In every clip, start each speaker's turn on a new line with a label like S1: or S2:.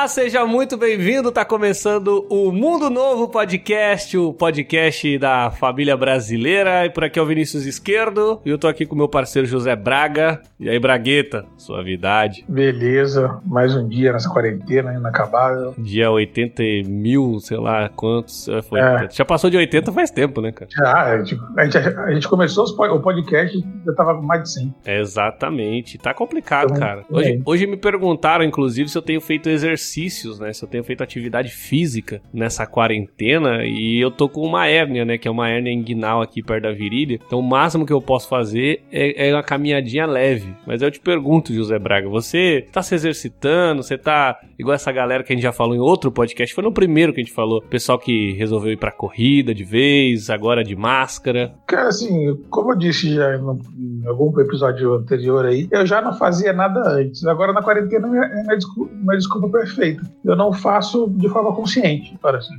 S1: Olá, seja muito bem-vindo. Tá começando o Mundo Novo Podcast, o podcast da família brasileira. E por aqui é o Vinícius Esquerdo. E eu tô aqui com meu parceiro José Braga. E aí, Bragueta, suavidade.
S2: Beleza, mais um dia nessa quarentena inacabável.
S1: Dia 80 mil, sei lá quantos. é, Foi.
S2: É.
S1: Já passou de 80 faz tempo, né, cara?
S2: Já, a gente, a gente, começou o podcast já tava com mais de 100.
S1: Exatamente. Tá complicado,
S2: Então,
S1: cara.
S2: é.
S1: Hoje, hoje me perguntaram, inclusive, se eu tenho feito exercícios, né? Se eu tenho feito atividade física nessa quarentena. E eu tô com uma hérnia, né? Que é uma hérnia inguinal aqui perto da virilha. Então o máximo que eu posso fazer é, é uma caminhadinha leve. Mas eu te pergunto, José Braga, você tá se exercitando? Você tá igual essa galera que a gente já falou em outro podcast? Foi no primeiro que a gente falou. Pessoal que resolveu ir pra corrida de vez, agora de máscara.
S2: Cara, assim, como eu disse já em, algum episódio anterior aí, eu já não fazia nada antes. Agora na quarentena é desculpa, uma desculpa perfeita. Eu não faço de forma consciente. Para assim,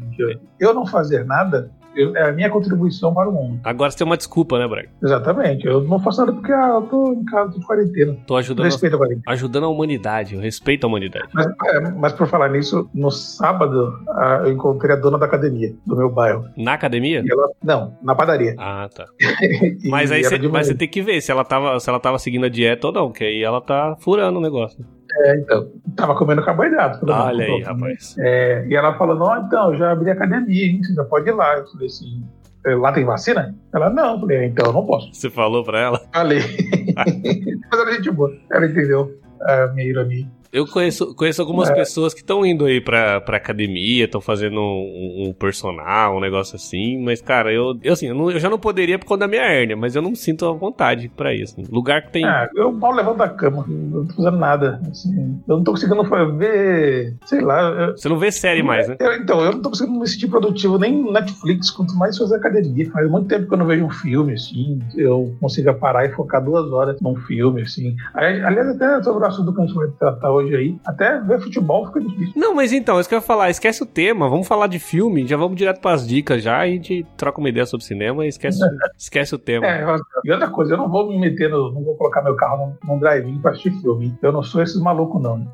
S2: eu, não fazer nada eu- é a minha contribuição para o mundo.
S1: Agora você tem uma desculpa, né, Braga?
S2: Exatamente. Eu não faço nada porque ah, eu tô em casa, tô de quarentena.
S1: Tô ajudando,
S2: Respeito a quarentena.
S1: ajudando a humanidade. Eu respeito a humanidade.
S2: Mas, é, mas por falar nisso, no sábado ah, eu encontrei a dona da academia do meu bairro.
S1: Na academia?
S2: Ela, não, na padaria.
S1: Ah, tá.
S2: E
S1: Mas aí você mas você tem que ver se ela, tava, se ela tava seguindo a dieta ou não, que aí ela tá furando o negócio.
S2: É, então, tava comendo carboidrato.
S1: Olha aí, rapaz.
S2: É, e ela falou, não, então, já abri academia, hein? Você já pode ir lá. Eu falei assim, "É, lá tem vacina? Ela, não. Eu falei, "É, então eu não posso.
S1: Você falou pra ela?
S2: Falei. Mas era gente boa. Ela entendeu a minha ironia.
S1: Eu conheço, conheço algumas
S2: É.
S1: pessoas que estão indo aí pra, pra academia, estão fazendo um, um personal, um negócio assim, mas, cara, eu, eu assim, eu, não- eu já não poderia por conta da minha hérnia, mas eu não me sinto à vontade pra isso. Lugar que tem.
S2: Ah, eu mal levanto da cama. Não tô fazendo nada. assim. eu não tô conseguindo ver, sei lá. eu-
S1: Você não vê série mais, né?
S2: Eu- então, eu não tô conseguindo me sentir produtivo nem no Netflix, quanto mais fazer academia. Faz muito tempo que eu não vejo um filme, assim, eu consiga parar e focar duas horas num filme, assim. Aliás, até sobre o assunto que a gente vai tratar hoje aí, até ver futebol fica difícil.
S1: Não, mas então, isso que eu ia falar, esquece o tema, vamos falar de filme, já vamos direto pras dicas já, e a gente troca uma ideia sobre cinema e esquece, esquece o tema.
S2: É, e outra coisa, eu não vou me meter no. Não vou colocar meu carro num, num drive-in pra assistir filme. Eu não sou esses malucos, não.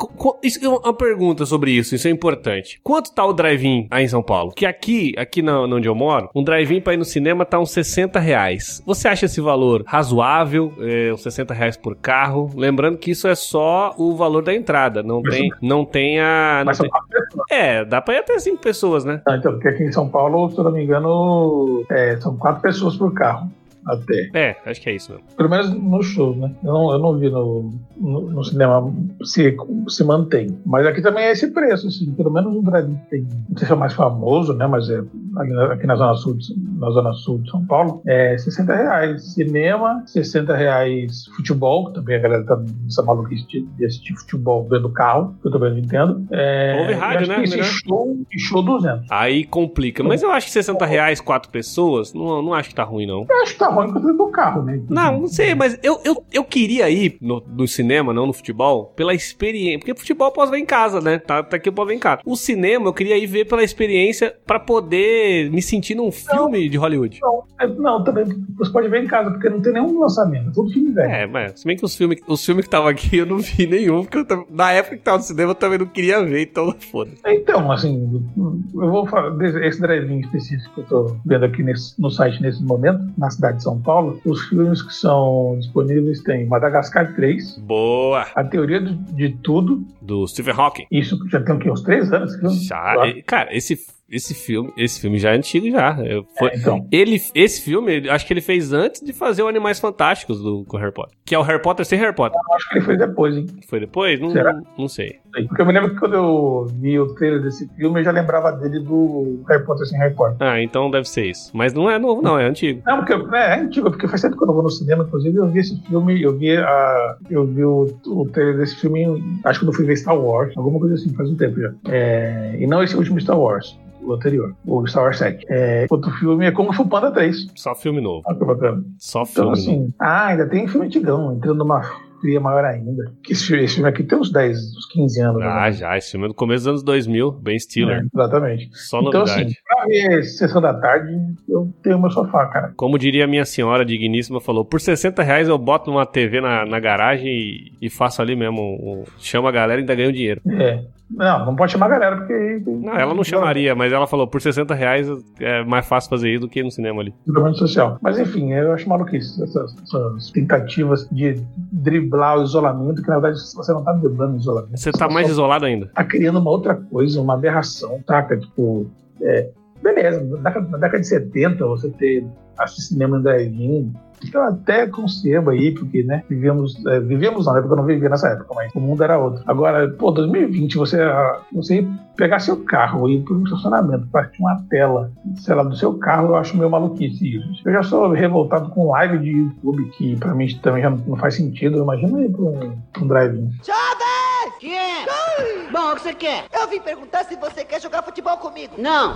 S1: Isso é uma pergunta sobre isso, isso é importante. Quanto tá o drive-in aí em São Paulo? Que aqui, aqui na, onde eu moro, um drive-in pra ir no cinema tá uns 60 reais. Você acha esse valor razoável? É, uns 60 reais por carro? Lembrando que isso é só o valor da entrada, não
S2: Mas
S1: tem, não tem a... não
S2: Mas são
S1: tem-
S2: quatro pessoas.
S1: É, dá pra ir até 5 pessoas, né?
S2: Ah, Então, porque aqui em São Paulo, se eu não me engano, é, são quatro pessoas por carro. Até.
S1: É, acho que é isso mesmo.
S2: Pelo menos no show, né? Eu não, eu não vi no, no, no cinema se, se mantém. Mas aqui também é esse preço, assim. Pelo menos no drive tem. Não sei se é o mais famoso, né? Mas é aqui na, aqui na Zona Sul, na Zona Sul de São Paulo, é 60 reais. Cinema, 60 reais futebol, que também a galera tá nessa maluquice de, de assistir futebol vendo carro, que eu também não entendo. É,
S1: Ouve rádio, né?
S2: esse show, show 200.
S1: Aí complica. Mas eu acho que 60 reais, quatro pessoas, não, não acho que tá ruim, não.
S2: Eu acho que tá ruim porque eu tô dentro do carro, né?
S1: Não, não sei, mas eu, eu, eu queria ir no, no cinema, não no futebol, pela experiência. Porque futebol eu posso ver em casa, né? Tá, tá aqui eu posso ver em casa. O cinema eu queria ir ver pela experiência pra poder me sentir num filme de Hollywood.
S2: Não, é- não, também você pode ver em casa, porque não tem nenhum lançamento, é tudo filme velho.
S1: É, mas se bem que os filmes os filmes que estavam aqui eu não vi nenhum, porque eu na época que tava no cinema eu também não queria ver, então foda.
S2: Então, assim, eu vou falar esse drive-in específico que eu tô vendo aqui nesse- no site nesse momento, na cidade de São Paulo. Os filmes que são disponíveis tem Madagascar 3,
S1: Boa!
S2: A Teoria de, de Tudo,
S1: Do Stephen Hawking.
S2: isso já tem o quê? Uns três anos?
S1: Já, e- cara, esse, esse filme, esse filme já é antigo já. Eu- foi-
S2: É, então.
S1: Ele, esse filme, ele- acho que ele fez antes de fazer o Animais Fantásticos do, com Harry Potter. Que é o Harry Potter sem Harry Potter.
S2: Eu acho que ele foi depois, hein?
S1: Foi depois? Não,
S2: Será?
S1: não sei.
S2: Porque eu me lembro que quando eu vi o trailer desse filme, eu já lembrava dele do Harry Potter sem Harry Potter.
S1: Ah, então deve ser isso. Mas não é novo, não, é antigo.
S2: Não, porque é, é antigo, porque faz tempo que eu não vou no cinema, inclusive eu vi esse filme, eu vi a. Eu vi o, o trailer desse filme, acho que eu fui ver Star Wars, alguma coisa assim, faz um tempo já. É, e não esse último Star Wars. O anterior, o Star Wars 7. É, outro filme é Kung Fu Panda 3.
S1: Só filme novo.
S2: Olha que bacana.
S1: Só
S2: Então,
S1: filme novo.
S2: assim, ah, ainda tem filme antigão, entrando numa fria maior ainda. Esse, filme- esse filme aqui tem uns 10, uns 15 anos.
S1: Ah,
S2: né?
S1: já. Esse filme é do começo dos anos 2000, Ben Stiller.
S2: É, exatamente.
S1: Só
S2: Então,
S1: novidade.
S2: assim, pra ver sessão da tarde, eu tenho meu sofá, cara.
S1: Como diria a minha senhora digníssima, falou: por 60 reais eu boto uma TV na, na garagem e, e faço ali mesmo. Um, chama a galera e ainda ganho dinheiro.
S2: É. Não, não pode chamar a galera, porque.
S1: Não, ela não chamaria, mas ela falou: por 60 reais é mais fácil fazer isso do que no cinema ali.
S2: Isolamento social. Mas enfim, eu acho maluquice essas, essas tentativas de driblar o isolamento, que na verdade você não tá driblando o isolamento.
S1: Você tá mais isolado ainda.
S2: Tá criando uma outra coisa, uma aberração, taca? Tipo, é, beleza, na década, na década de 70 você ter assistir cinema em drive-in, eu até concebo aí, porque, né, vivemos, é, vivemos na época, eu não vivia nessa época, mas o mundo era outro. Agora, pô, 2020, você, você pegar seu carro e ir para um estacionamento, partir uma tela, sei lá, do seu carro, eu acho meio maluquice isso. Eu já sou revoltado com live de YouTube, que pra mim também já não faz sentido. Imagina ir pra um, um drive-in.
S3: Chave! Quem é? Bom, o que você quer? Eu vim perguntar se você quer jogar futebol comigo. Não.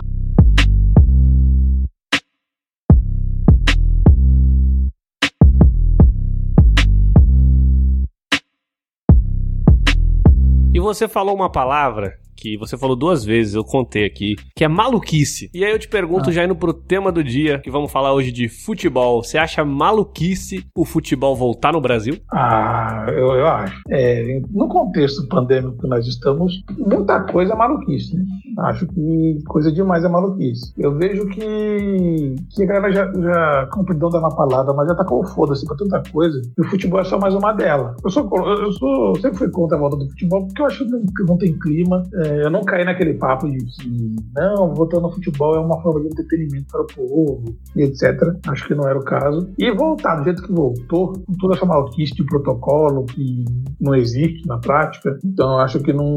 S1: E você falou uma palavra que você falou duas vezes, eu contei aqui, que é maluquice. E aí eu te pergunto, ah. já indo pro tema do dia, que vamos falar hoje de futebol. Você acha maluquice o futebol voltar no Brasil?
S2: Ah, eu, eu acho. É, no contexto pandêmico que nós estamos, muita coisa é maluquice, né? Acho que coisa demais é maluquice. Eu vejo que, que a galera já, já compridão dá uma palavra, mas já tá com foda-se pra tanta coisa. E o futebol é só mais uma dela. Eu sou, eu sou sempre fui contra a volta do futebol porque eu acho que não tem clima. É, eu não caí naquele papo de que, não, voltando ao futebol é uma forma de entretenimento para o povo etc. Acho que não era o caso. E voltar do jeito que voltou, com toda essa maluquice de protocolo que não existe na prática, então acho que não,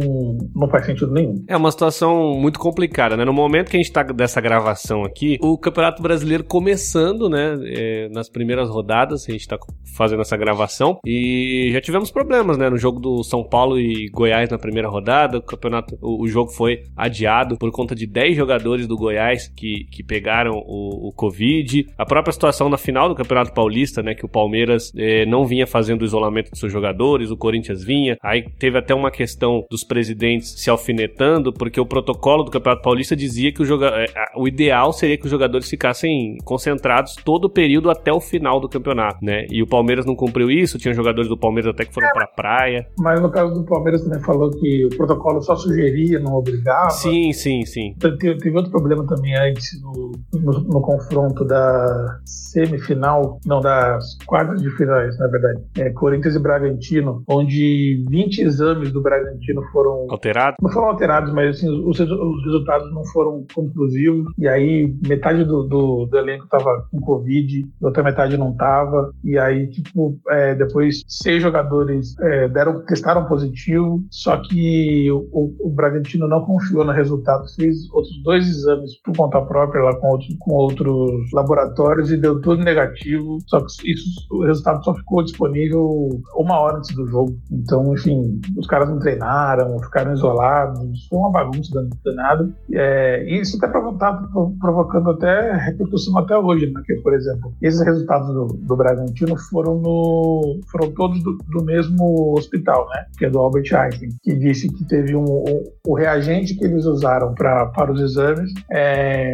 S2: não faz sentido nenhum.
S1: É uma situação muito complicada, né? No momento que a gente está dessa gravação aqui, o Campeonato Brasileiro começando, né? É, nas primeiras rodadas, a gente está fazendo essa gravação e já tivemos problemas, né? No jogo do São Paulo e Goiás na primeira rodada, o campeonato o, o, jogo foi adiado por conta de 10 jogadores do Goiás que, que pegaram o, o Covid. A própria situação na final do Campeonato Paulista, né? Que o Palmeiras eh, não vinha fazendo o isolamento dos seus jogadores, o Corinthians vinha. Aí teve até uma questão dos presidentes se alfinetando, porque o protocolo do Campeonato Paulista dizia que o, joga eh, o ideal seria que os jogadores ficassem concentrados todo o período até o final do campeonato, né? E o Palmeiras não cumpriu isso, tinha jogadores do Palmeiras até que foram pra praia.
S2: Mas no caso do Palmeiras também falou que o protocolo só sugeria sugeria, não obrigava.
S1: Sim, sim, sim.
S2: Teve, teve outro problema também antes no, no, no, confronto da semifinal, não, das quartas de finais, na verdade. É, Corinthians e Bragantino, onde 20 exames do Bragantino foram
S1: alterados.
S2: Não foram alterados, mas assim, os, os resultados não foram conclusivos. E aí metade do, do, do elenco tava com Covid, outra metade não tava. E aí, tipo, é, depois seis jogadores é, deram, testaram positivo, só que o, o, Bragantino não confiou no resultado, fez outros dois exames por conta própria lá com com outros laboratórios e deu tudo negativo. Só que isso, o resultado só ficou disponível uma hora antes do jogo. Então, enfim, os caras não treinaram, ficaram isolados, foi uma bagunça danada. É, e isso até tá provocando até repercussão até hoje, né? Porque, por exemplo, esses resultados do, do Bragantino foram, no, foram todos do, do mesmo hospital, né? Que é do Albert Einstein, que disse que teve um o reagente que eles usaram pra, para os exames, é,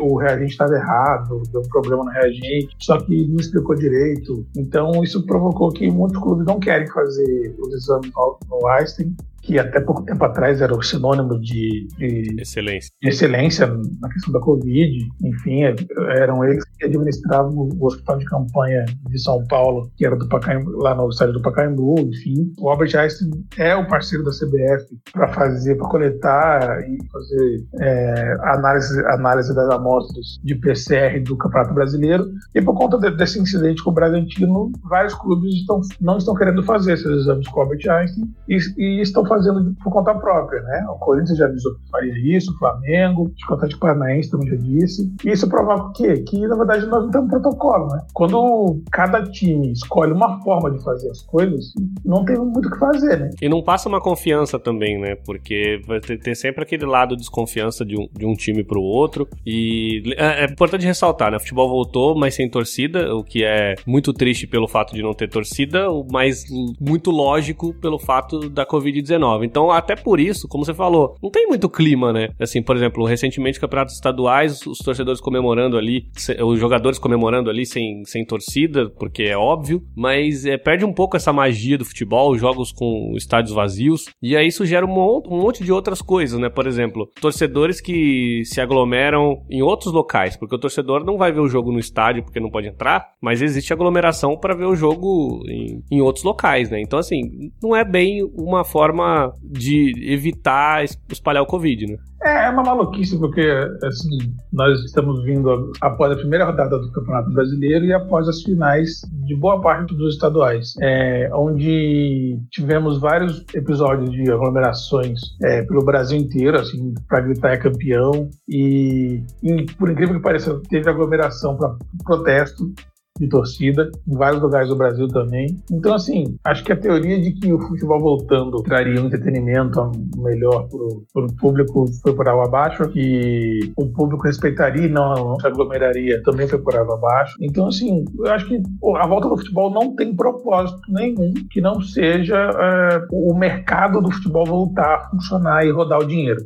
S2: o reagente estava errado, deu um problema no reagente, só que não explicou direito. Então, isso provocou que muitos clubes não querem fazer os exames no, no Einstein que até pouco tempo atrás era o sinônimo de, de,
S1: excelência.
S2: excelência na questão da Covid. Enfim, é, eram eles que administravam o hospital de campanha de São Paulo, que era do Pacaembu, lá no estádio do Pacaembu. Enfim, o Albert Einstein é o parceiro da CBF para fazer, para coletar e fazer é, análise, análise das amostras de PCR do Campeonato Brasileiro. E por conta de, desse incidente com o Bragantino, vários clubes estão, não estão querendo fazer esses exames com o Albert Einstein e, e estão fazendo por conta própria, né? O Corinthians já avisou que faria isso, o Flamengo, o Atlético Paranaense também já disse. E isso provoca o quê? Que, na verdade, nós não temos protocolo, né? Quando cada time escolhe uma forma de fazer as coisas, não tem muito o que fazer, né?
S1: E não passa uma confiança também, né? Porque vai ter, sempre aquele lado de desconfiança de um, de um time pro outro. E é, é importante ressaltar, né? O futebol voltou, mas sem torcida, o que é muito triste pelo fato de não ter torcida, mas muito lógico pelo fato da Covid-19 Covid-19. Então, até por isso, como você falou, não tem muito clima, né? Assim, por exemplo, recentemente campeonatos estaduais, os torcedores comemorando ali, os jogadores comemorando ali sem, sem torcida, porque é óbvio, mas é, perde um pouco essa magia do futebol, jogos com estádios vazios, e aí isso gera um, um monte de outras coisas, né? Por exemplo, torcedores que se aglomeram em outros locais, porque o torcedor não vai ver o jogo no estádio porque não pode entrar, mas existe aglomeração para ver o jogo em, em outros locais, né? Então, assim, não é bem uma forma de evitar espalhar o Covid, né?
S2: É, é uma maluquice, porque assim, nós estamos vindo após a primeira rodada do Campeonato Brasileiro e após as finais de boa parte dos estaduais, é, onde tivemos vários episódios de aglomerações é, pelo Brasil inteiro, assim, para gritar é campeão, e, e, por incrível que pareça, teve aglomeração para protesto de torcida, em vários lugares do Brasil também. Então, assim, acho que a teoria de que o futebol voltando traria um entretenimento melhor para o público foi por água abaixo, que o público respeitaria e não se aglomeraria também foi por água abaixo. Então, assim, eu acho que a volta do futebol não tem propósito nenhum que não seja é, o mercado do futebol voltar a funcionar e rodar o dinheiro.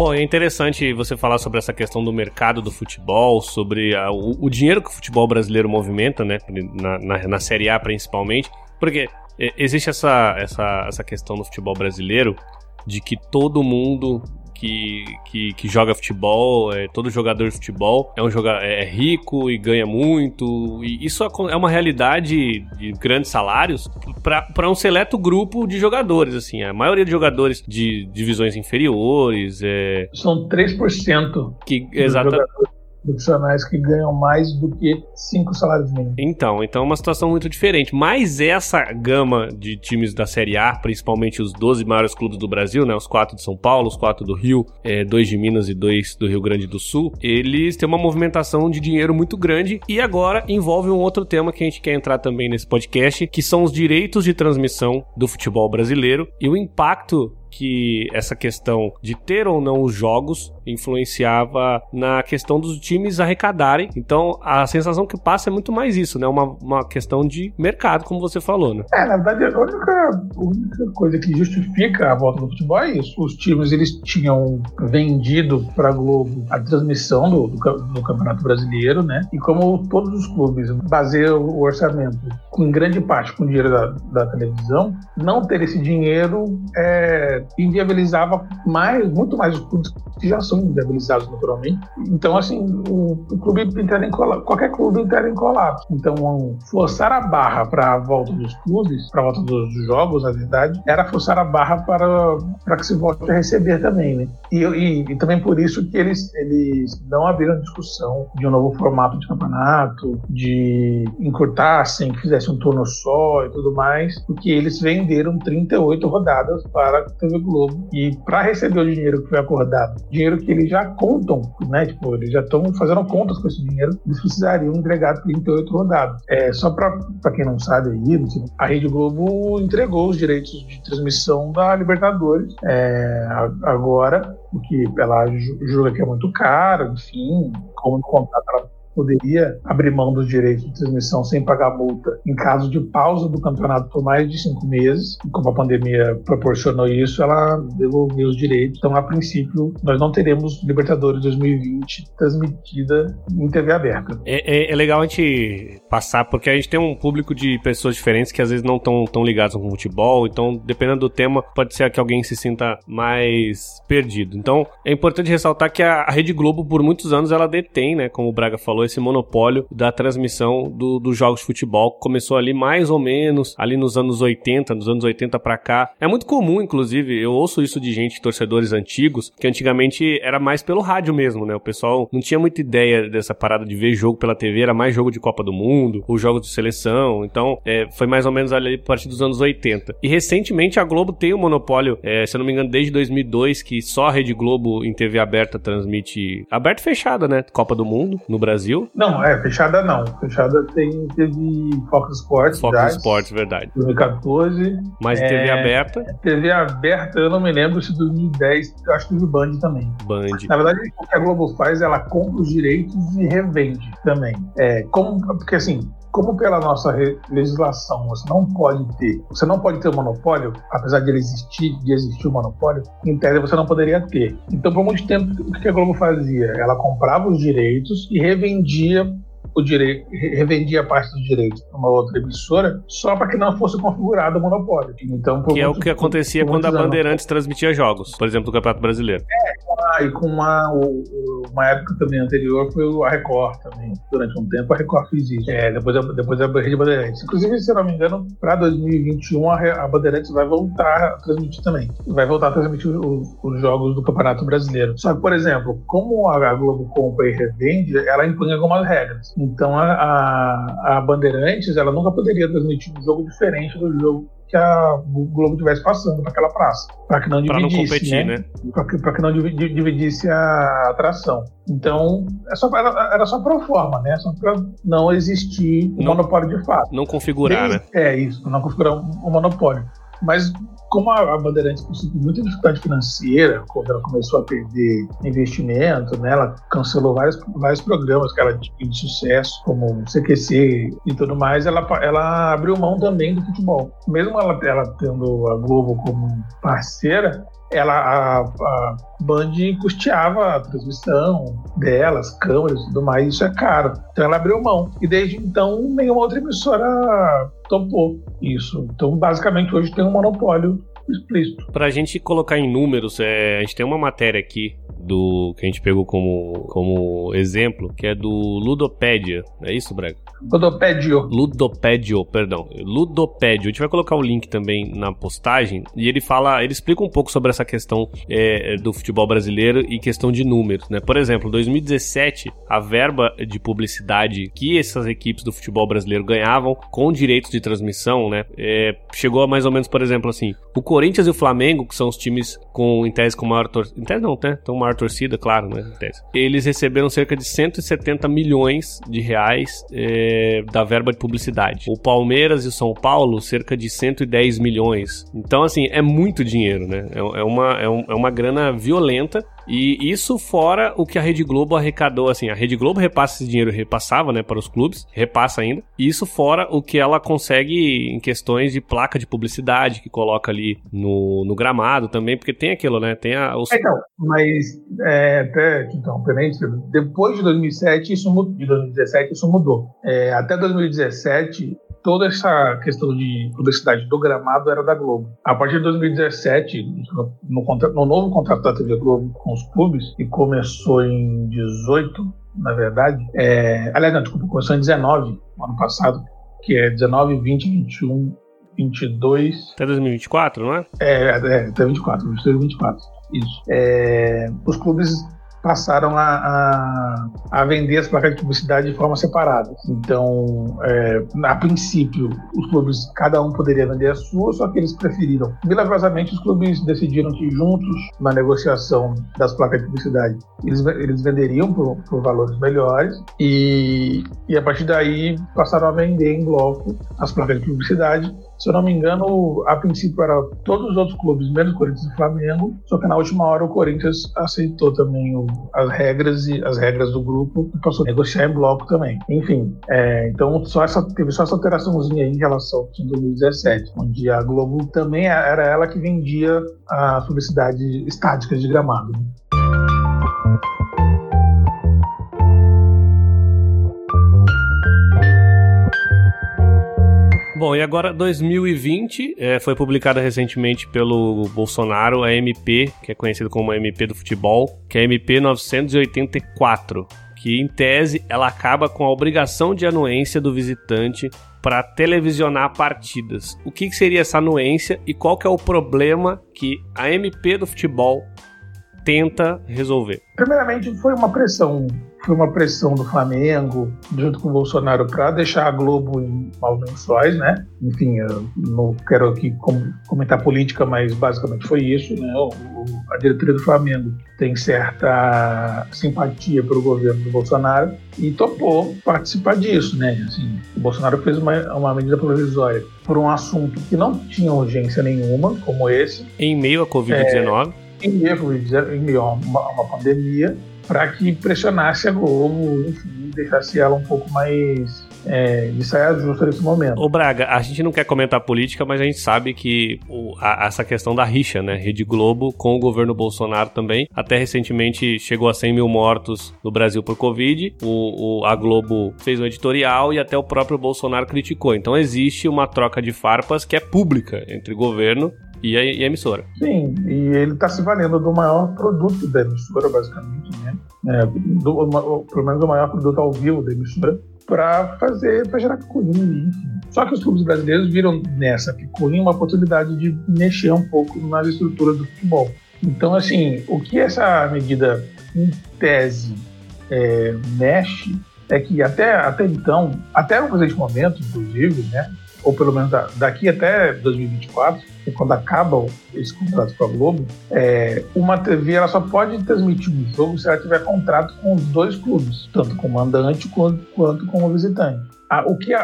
S1: Bom, é interessante você falar sobre essa questão do mercado do futebol, sobre a, o, o, dinheiro que o futebol brasileiro movimenta, né? Na, na, na Série A principalmente. Porque existe essa, essa, essa questão no futebol brasileiro de que todo mundo que, que, que joga futebol, é, todo jogador de futebol é um jogador é, é rico e ganha muito. E isso é uma realidade de grandes salários para um seleto grupo de jogadores. assim A maioria de jogadores de divisões inferiores. É...
S2: São 3%
S1: que, exatamente
S2: profissionais que ganham mais do que cinco salários mínimos.
S1: Então, então é uma situação muito diferente. Mas essa gama de times da Série A, principalmente os 12 maiores clubes do Brasil, né, os quatro de São Paulo, os quatro do Rio, é, dois de Minas e dois do Rio Grande do Sul, eles têm uma movimentação de dinheiro muito grande e agora envolve um outro tema que a gente quer entrar também nesse podcast, que são os direitos de transmissão do futebol brasileiro e o impacto que essa questão de ter ou não os jogos influenciava na questão dos times arrecadarem. Então, a sensação que passa é muito mais isso, né? Uma, uma questão de mercado, como você falou, né?
S2: É, na verdade, a única, única coisa que justifica a volta do futebol é isso. Os times, eles tinham vendido para a Globo a transmissão do, do, do, Campeonato Brasileiro, né? E como todos os clubes baseiam o orçamento com grande parte com o dinheiro da, da televisão, não ter esse dinheiro é, inviabilizava mais, muito mais os clubes que já são inviabilizados naturalmente. Então, assim, o, o clube entra em colapso, qualquer clube entra em colapso. Então, forçar a barra para a volta dos clubes, para a volta dos jogos, na verdade, era forçar a barra para, para que se volte a receber também, né? E, e, e também por isso que eles, eles não abriram discussão de um novo formato de campeonato, de encurtassem, que fizessem um turno só e tudo mais, porque eles venderam 38 rodadas para TV Globo. E para receber o dinheiro que foi acordado, dinheiro que eles já contam, né? Tipo, eles já estão fazendo contas com esse dinheiro, eles precisariam entregar 38 rodadas. É, só para quem não sabe aí, a Rede Globo entregou os direitos de transmissão da Libertadores é, agora, porque ela julga que é muito caro, enfim, como contrato ela poderia abrir mão dos direitos de transmissão sem pagar multa em caso de pausa do campeonato por mais de cinco meses. E como a pandemia proporcionou isso, ela devolveu os direitos. Então, a princípio, nós não teremos Libertadores 2020 transmitida em TV aberta.
S1: É, é, é legal a gente passar, porque a gente tem um público de pessoas diferentes que às vezes não estão tão ligados com futebol, então, dependendo do tema, pode ser que alguém se sinta mais perdido. Então, é importante ressaltar que a, a Rede Globo, por muitos anos, ela detém, né, como o Braga falou, esse monopólio da transmissão do, dos jogos de futebol. Começou ali mais ou menos, ali nos anos 80, nos anos 80 para cá. É muito comum, inclusive, eu ouço isso de gente, torcedores antigos, que antigamente era mais pelo rádio mesmo, né? O pessoal não tinha muita ideia dessa parada de ver jogo pela TV, era mais jogo de Copa do Mundo, ou jogos de seleção. Então, é, foi mais ou menos ali a partir dos anos 80. E recentemente a Globo tem um monopólio, é, se eu não me engano, desde 2002, que só a Rede Globo em TV aberta transmite. Aberta e fechada, né? Copa do Mundo no Brasil.
S2: Não, é, fechada não. Fechada tem, teve Fox Sports.
S1: Fox Sports, verdade.
S2: 2014.
S1: Mas
S2: é,
S1: TV aberta?
S2: TV aberta, eu não me lembro se 2010, eu acho que teve Band também.
S1: Band.
S2: Na verdade, o que a Globo faz, ela compra os direitos e revende também. É, como, porque assim, como pela nossa legislação você não pode ter, você não pode ter um monopólio, apesar de ele existir, de existir o um monopólio, em tese você não poderia ter. Então, por muito tempo, o que a Globo fazia? Ela comprava os direitos e revendia o direito, revendia parte dos direitos para uma outra emissora só para que não fosse configurado o monopólio.
S1: Então, que é o que acontecia quando a Bandeirantes anos. transmitia jogos, por exemplo, do Campeonato Brasileiro.
S2: É, e com uma, uma época também anterior foi a Record também. Durante um tempo a Record fez isso. É, depois, a, depois a Rede Bandeirantes. Inclusive, se não me engano, para 2021 a, a Bandeirantes vai voltar a transmitir também. Vai voltar a transmitir os, os jogos do Campeonato Brasileiro. Só que, por exemplo, como a Globo compra e revende, ela impõe algumas regras. Então a, a, a Bandeirantes ela nunca poderia transmitir um jogo diferente do jogo que a Globo estivesse passando para aquela praça, para que não dividisse, não competir, né? né? Para que, que, não dividisse a atração. Então, é só, era, era só pro forma, né? Só para não existir o um monopólio de fato.
S1: Não configurar, Desde,
S2: né? É isso, não configurar o um, um monopólio. Mas como a, Bandeirantes conseguiu muita dificuldade financeira, quando ela começou a perder investimento, né, ela cancelou vários, vários programas que ela tinha de sucesso, como CQC e tudo mais, ela, ela abriu mão também do futebol. Mesmo ela, ela tendo a Globo como parceira, ela, a, a Band custeava a transmissão delas, câmeras e tudo mais, isso é caro. Então ela abriu mão. E desde então, nenhuma outra emissora topou isso. Então, basicamente, hoje tem um monopólio explícito.
S1: Para a gente colocar em números, é, a gente tem uma matéria aqui do que a gente pegou como, como exemplo, que é do Ludopédia. É isso, Braga?
S2: Ludopédio.
S1: Ludopédio, perdão. Ludopédio. A gente vai colocar o link também na postagem e ele fala, ele explica um pouco sobre essa questão é, do futebol brasileiro e questão de números, né? Por exemplo, 2017, a verba de publicidade que essas equipes do futebol brasileiro ganhavam com direitos de transmissão, né? É, chegou a mais ou menos, por exemplo, assim, o Corinthians e o Flamengo, que são os times com, em tese, com maior torcida, em tese não, né? Então, maior torcida, claro, né? Em tese. Eles receberam cerca de 170 milhões de reais é, da verba de publicidade. O Palmeiras e o São Paulo, cerca de 110 milhões. Então, assim, é muito dinheiro, né? É, é uma, é, um, é uma grana violenta e isso fora o que a Rede Globo arrecadou, assim, a Rede Globo repassa esse dinheiro, repassava, né, para os clubes, repassa ainda. Isso fora o que ela consegue em questões de placa de publicidade que coloca ali no, no gramado também, porque tem aquilo, né, tem a... Os...
S2: Então, mas é, então, depois de 2007, isso mudou, de 2017, isso mudou. É, até 2017, toda essa questão de publicidade do gramado era da Globo. A partir de 2017, no, no novo contrato da TV Globo com os clubes, que começou em 18, na verdade, é, aliás, não, desculpa, começou em 19, no ano passado, que é 19, 20, 21, 22.
S1: Até 2024, não é?
S2: É, é até 24, 22, 24. Isso. É, os clubes passaram a, a, a, vender as placas de publicidade de forma separada. Então, é, a princípio, os clubes, cada um poderia vender a sua, só que eles preferiram. Milagrosamente, os clubes decidiram que juntos, na negociação das placas de publicidade, eles, eles venderiam por, por valores melhores e, e, a partir daí, passaram a vender em bloco as placas de publicidade se eu não me engano, a princípio era todos os outros clubes, menos Corinthians e Flamengo, só que na última hora o Corinthians aceitou também o, as regras e as regras do grupo e passou a negociar em bloco também. Enfim, é, então só essa, teve só essa alteraçãozinha aí em relação ao 2017, onde a Globo também era ela que vendia a publicidade estática de gramado.
S1: Bom, e agora 2020 é, foi publicada recentemente pelo Bolsonaro a MP, que é conhecido como a MP do futebol, que é a MP 984, que em tese ela acaba com a obrigação de anuência do visitante para televisionar partidas. O que, que seria essa anuência e qual que é o problema que a MP do futebol tenta resolver?
S2: Primeiramente, foi uma pressão foi uma pressão do Flamengo, junto com o Bolsonaro, para deixar a Globo em maus lençóis, né? Enfim, eu não quero aqui comentar política, mas basicamente foi isso, né? O, a diretoria do Flamengo tem certa simpatia pelo governo do Bolsonaro e topou participar disso, né? Assim, o Bolsonaro fez uma, uma medida provisória por um assunto que não tinha urgência nenhuma, como esse.
S1: Em meio à Covid-19.
S2: É, em meio, a uma, uma pandemia, para que pressionasse a Globo, enfim, deixasse ela um pouco mais é, de saia justa nesse momento.
S1: Ô Braga, a gente não quer comentar política, mas a gente sabe que o, a, essa questão da rixa, né? Rede Globo com o governo Bolsonaro também. Até recentemente chegou a 100 mil mortos no Brasil por Covid. O, o, a Globo fez um editorial e até o próprio Bolsonaro criticou. Então existe uma troca de farpas que é pública entre governo e a, e a emissora.
S2: Sim, e ele está se valendo do maior produto da emissora, basicamente, né? É, do, pelo menos o maior produto ao vivo da emissora, para fazer, para gerar picuinha, enfim. Só que os clubes brasileiros viram nessa picuinha uma oportunidade de mexer um pouco nas estruturas do futebol. Então, assim, o que essa medida, em tese, é, mexe é que até, até então, até o presente momento, inclusive, né, ou pelo menos daqui até 2024, que é quando acaba esse contrato com a Globo, é, uma TV ela só pode transmitir um jogo se ela tiver contrato com os dois clubes, tanto com o mandante quanto, quanto com o visitante. o que a,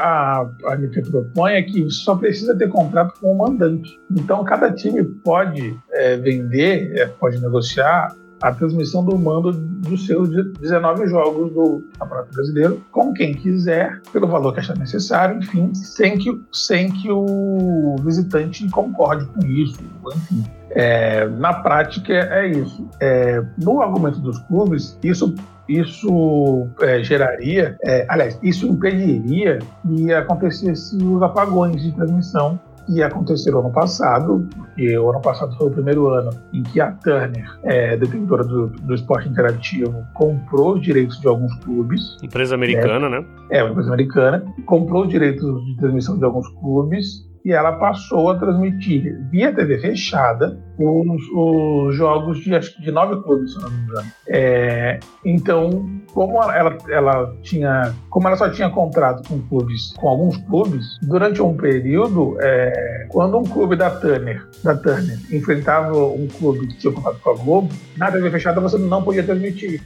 S2: a ANP propõe é que só precisa ter contrato com o mandante. Então, cada time pode é, vender, é, pode negociar a transmissão do mando dos seus 19 jogos do Campeonato Brasileiro com quem quiser, pelo valor que achar necessário, enfim, sem que, sem que o visitante concorde com isso, enfim. É, na prática é isso. É, no argumento dos clubes, isso isso é, geraria, é, aliás, isso impediria que acontecesse os apagões de transmissão que aconteceram ano passado, porque o ano passado foi o primeiro ano em que a Turner, é, detentora do, do esporte interativo, comprou os direitos de alguns clubes.
S1: Empresa americana, né?
S2: né? É, uma empresa americana. Comprou os direitos de transmissão de alguns clubes e ela passou a transmitir via TV fechada os, os jogos de acho de nove clubes, se não me engano. É, então, como ela, ela tinha, como ela só tinha contrato com clubes, com alguns clubes, durante um período, é, quando um clube da Turner, da Turner enfrentava um clube que tinha contrato com a Globo, na TV fechada você não podia transmitir.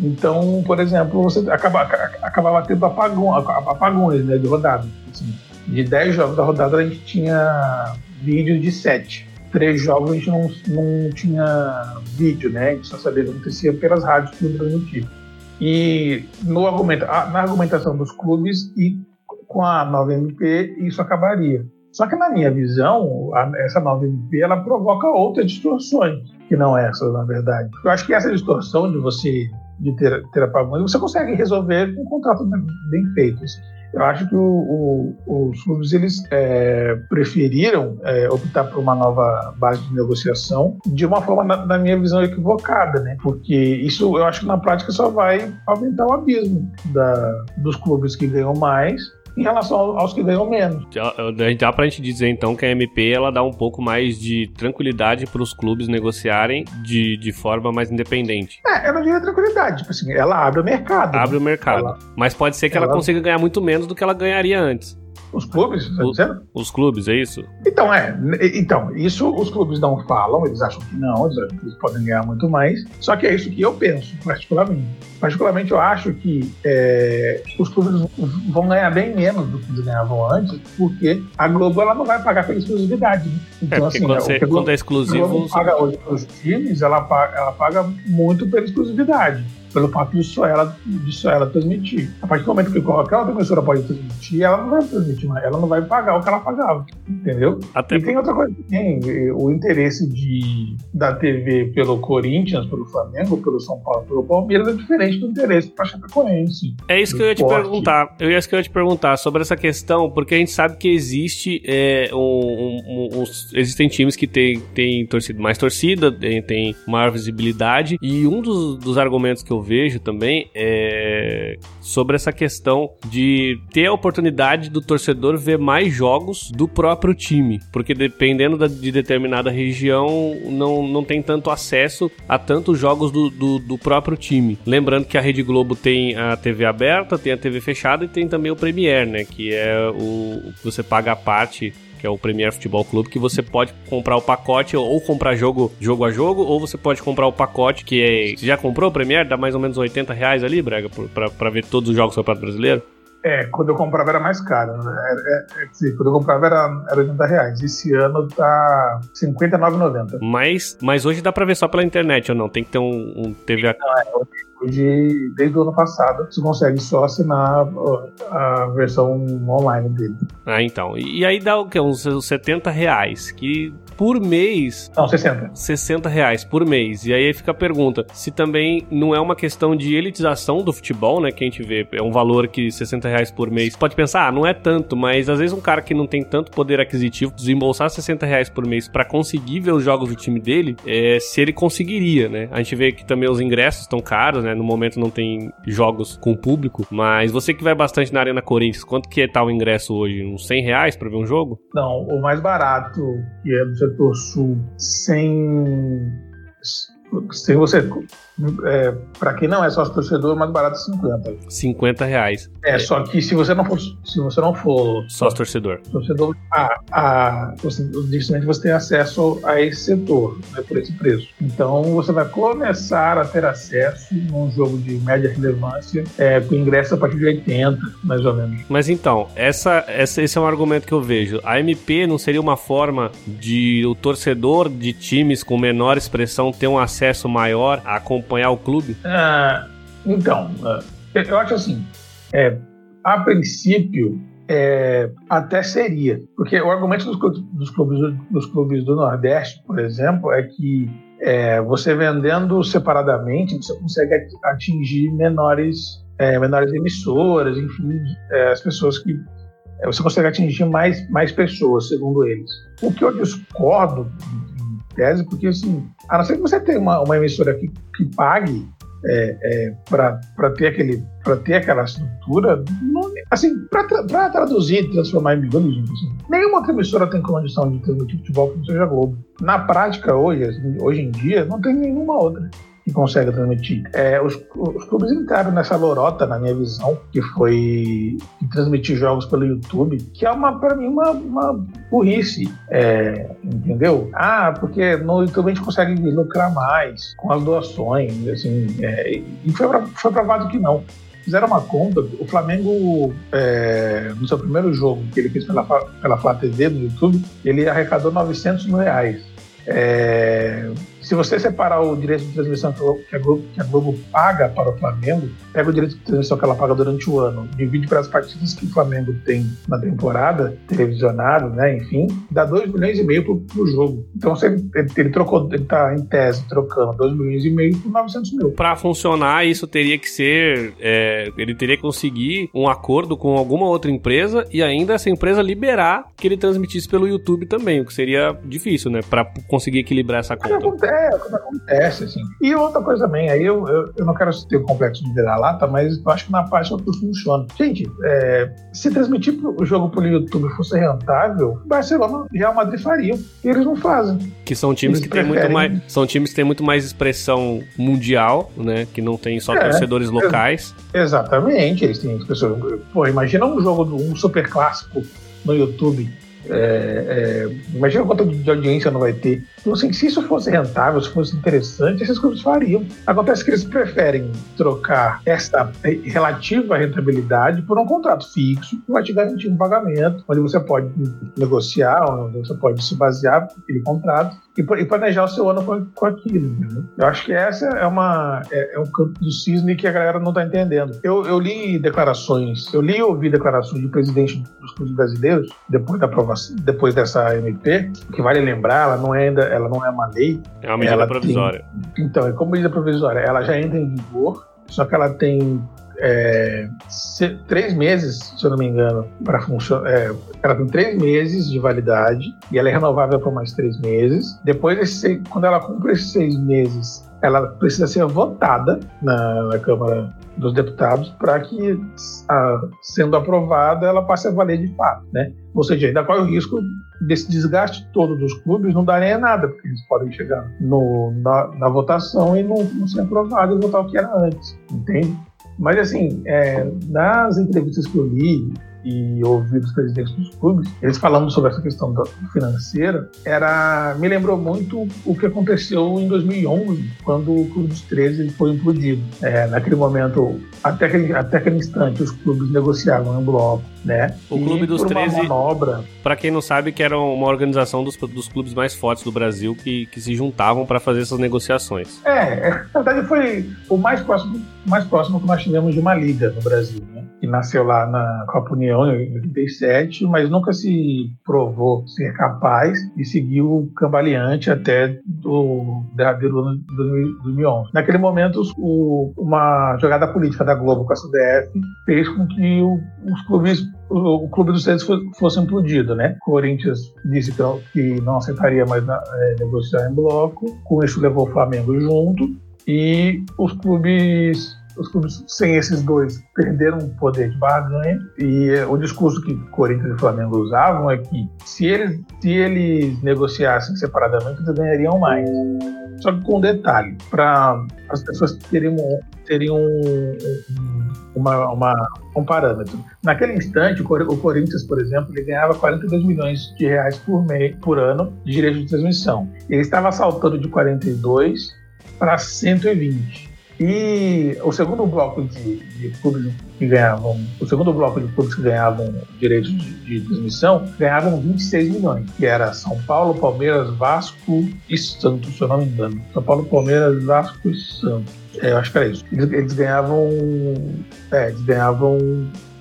S2: Então, por exemplo, você acaba, acabava tendo apagão, apagões né, de rodada. Assim de 10 jogos da rodada, a gente tinha vídeo de 7. Três jogos a gente não, não tinha vídeo, né? A gente só sabia o que acontecia pelas rádios que transmitiam. E no argumento, na argumentação dos clubes e com a nova MP, isso acabaria. Só que na minha visão, a, essa nova MP ela provoca outras distorções, que não essa, na verdade. Eu acho que essa distorção de você de ter, ter apagões, você consegue resolver com um contrato bem feito. Eu acho que o, o, os clubes eles é, preferiram é, optar por uma nova base de negociação de uma forma, na, na, minha visão, equivocada, né? Porque isso eu acho que na prática só vai aumentar o abismo da, dos clubes que ganham mais em relação aos que ganham menos.
S1: Dá pra gente dizer então que a MP ela dá um pouco mais de tranquilidade para os clubes negociarem de, de forma mais independente.
S2: É, não diria tranquilidade, tipo assim, ela abre o mercado.
S1: Abre né? o mercado. Ela, Mas pode ser que ela, ela consiga ganhar muito menos do que ela ganharia antes.
S2: Os clubes, tá dizendo?
S1: Os clubes, é isso?
S2: Então, é. Então, isso os clubes não falam, eles acham que não, eles acham que eles podem ganhar muito mais. Só que é isso que eu penso, particularmente. Particularmente, eu acho que é, os clubes vão ganhar bem menos do que eles ganhavam antes, porque a Globo ela não vai pagar pela exclusividade. Né?
S1: É, então, é, assim, quando, você, Globo, quando é exclusivo. A Globo
S2: paga hoje para os times, ela paga, ela paga muito pela exclusividade pelo fato de só ela, de só ela transmitir. A partir do momento que qualquer outra emissora pode transmitir, ela não vai transmitir ela não vai pagar o que ela pagava, entendeu? Até e tem outra coisa tem, o interesse de, da TV pelo Corinthians, pelo Flamengo, pelo São Paulo, pelo Palmeiras é diferente do interesse para Chapecoense.
S1: É isso que eu ia te perguntar, eu ia, isso que eu ia te perguntar sobre essa questão, porque a gente sabe que existe é, um, um, um, existem times que têm tem torcida, mais torcida, tem, tem maior visibilidade, e um dos, dos argumentos que eu vejo também é sobre essa questão de ter a oportunidade do torcedor ver mais jogos do próprio time, porque dependendo da, de determinada região não, não tem tanto acesso a tantos jogos do, do, do próprio time. Lembrando que a Rede Globo tem a TV aberta, tem a TV fechada e tem também o Premier, né, que é o você paga a parte que é o Premier Futebol Clube, que você pode comprar o pacote ou comprar jogo, jogo a jogo, ou você pode comprar o pacote que é. Você já comprou o Premier? Dá mais ou menos 80 reais ali, Brega, pra, pra ver todos os jogos do Campeonato Brasileiro?
S2: É, quando eu comprava era mais caro. Né? É, é, é, quando eu comprava era, era 80 reais. Esse ano tá R$59,90.
S1: Mas, mas hoje dá pra ver só pela internet ou não? Tem que ter um, um TV. Não, é,
S2: Hoje, desde o ano passado, você consegue só assinar a versão online dele.
S1: Ah, então. E aí dá o quê? Uns 70 reais, que por mês.
S2: Não, 60.
S1: 60 reais por mês. E aí fica a pergunta: se também não é uma questão de elitização do futebol, né? Que a gente vê, é um valor que 60 reais por mês. Pode pensar, ah, não é tanto, mas às vezes um cara que não tem tanto poder aquisitivo, desembolsar 60 reais por mês para conseguir ver os jogos do time dele, é, se ele conseguiria, né? A gente vê que também os ingressos estão caros, né? No momento não tem jogos com público, mas você que vai bastante na Arena Corinthians, quanto que tá o ingresso hoje? Uns 100 reais pra ver um jogo?
S2: Não, o mais barato, que é setor sul, sem, sem você é, para quem não é sócio torcedor, é mais barato 50.
S1: 50 reais.
S2: É, é, só que se você não for, se você não for
S1: sócio torcedor,
S2: torcedor a, a, você, dificilmente você tem acesso a esse setor, né, por esse preço. Então você vai começar a ter acesso num jogo de média relevância é, com ingresso a partir de 80, mais ou menos.
S1: Mas então, essa, essa, esse é um argumento que eu vejo. A MP não seria uma forma de o torcedor de times com menor expressão ter um acesso maior a acompanhar o clube?
S2: Ah, então, ah, eu acho assim, é, a princípio, é, até seria. Porque o argumento dos, dos, clubes, dos clubes do Nordeste, por exemplo, é que é, você vendendo separadamente, você consegue atingir menores, é, menores emissoras, enfim, é, as pessoas que. É, você consegue atingir mais, mais pessoas, segundo eles. O que eu discordo, tese, porque assim, a não ser que você tenha uma, uma emissora que, que pague é, é, para ter aquele para ter aquela estrutura não, assim para tra traduzir e transformar em milhões assim, nenhuma outra emissora tem condição de transmitir futebol que não seja Globo. Na prática hoje assim, hoje em dia não tem nenhuma outra que consegue transmitir. É, os, os, clubes entraram nessa lorota, na minha visão, que foi transmitir jogos pelo YouTube, que é uma para mim uma, uma burrice, é, entendeu? Ah, porque no YouTube a gente consegue lucrar mais com as doações, assim, é, e foi, foi provado que não fizeram uma conta. O Flamengo, é, no seu primeiro jogo que ele fez pela, pela Flá TV no YouTube, ele arrecadou 900 mil reais. É, se você separar o direito de transmissão que a, Globo, que a, Globo, paga para o Flamengo, pega o direito de transmissão que ela paga durante o ano, divide para as partidas que o Flamengo tem na temporada, televisionado, né, enfim, dá 2 milhões e meio para o jogo. Então você, ele, ele trocou, ele está em tese trocando 2 milhões e meio por 900 mil.
S1: Para funcionar, isso teria que ser, é, ele teria que conseguir um acordo com alguma outra empresa e ainda essa empresa liberar que ele transmitisse pelo YouTube também, o que seria difícil, né, para conseguir equilibrar essa conta.
S2: É, quando acontece, assim. E outra coisa também, aí eu, eu, eu não quero ter o complexo de virar-lata, mas eu acho que na parte que funciona. Gente, é, se transmitir o jogo pelo YouTube fosse rentável, Barcelona e Real Madrid fariam. E eles não fazem.
S1: Que são times eles que têm muito mais. São times que têm muito mais expressão mundial, né? Que não tem só é, torcedores locais.
S2: exatamente, eles têm pessoas. Pô, imagina um jogo, um super clássico no YouTube é, é, imagina quanto de audiência não vai ter. Então, assim, se isso fosse rentável, se fosse interessante, esses clubes fariam. Acontece que eles preferem trocar essa relativa rentabilidade por um contrato fixo que vai te garantir um pagamento, onde você pode negociar, onde você pode se basear naquele contrato e, planejar o seu ano com, com aquilo. Entendeu? Eu acho que essa é uma é, é um campo do cisne que a galera não está entendendo. Eu, eu li declarações, eu li e ouvi declarações de presidente dos clubes brasileiros depois da aprovação, depois dessa MP, que vale lembrar, ela não é ainda, ela não é uma lei.
S1: É uma medida provisória.
S2: Tem, então, é como medida provisória, ela já entra em vigor, só que ela tem é, três meses, se eu não me engano, para funcionar. É, ela tem três meses de validade e ela é renovável por mais três meses. Depois, desse, quando ela cumpre esses seis meses, ela precisa ser votada na, na Câmara dos Deputados para que, a, sendo aprovada, ela passe a valer de fato, né? Ou seja, ainda corre o risco desse desgaste todo dos clubes não darem nada, porque eles podem chegar no, na, na votação e não, não ser aprovado e votar o que era antes, entende? Mas, assim, é, nas entrevistas que eu li, e ouvi dos presidentes dos clubes, eles falando sobre essa questão financeira, era me lembrou muito o que aconteceu em 2011, quando o Clube dos 13 foi implodido. É, naquele momento, até aquele, até aquele instante, os clubes negociavam em bloco, né?
S1: O Clube
S2: e
S1: dos 13,
S2: manobra,
S1: para quem não sabe, que era uma organização dos, dos clubes mais fortes do Brasil que, que se juntavam para fazer essas negociações.
S2: É, é, na verdade foi o mais próximo, mais próximo que nós tivemos de uma liga no Brasil, né? Que nasceu lá na Copa União em 87, mas nunca se provou ser capaz e seguiu cambaleante até o derradeiro ano de 2011. Naquele momento, o, uma jogada política da Globo com a CDF fez com que o, os clubes o, clube dos Santos fosse implodido, né? O Corinthians disse que, não aceitaria mais é, negociar em bloco, com isso levou o Flamengo junto e os clubes os clubes sem esses dois perderam o poder de barganha e eh, o discurso que Corinthians e Flamengo usavam é que se eles, se eles negociassem separadamente eles ganhariam mais. Só que com um detalhe, para as pessoas terem, terem um, uma, uma, um parâmetro. Naquele instante, o Corinthians, por exemplo, ele ganhava 42 milhões de reais por, mês, por ano de direito de transmissão. Ele estava saltando de 42 para 120. E o segundo bloco de, de clubes que ganhavam, o segundo bloco de clubes que ganhavam direitos de, de, transmissão ganhavam 26 milhões, que era São Paulo, Palmeiras, Vasco e Santos, se eu não me engano. São Paulo, Palmeiras, Vasco e Santos. É, eu acho que era isso. Eles, eles ganhavam, é, eles ganhavam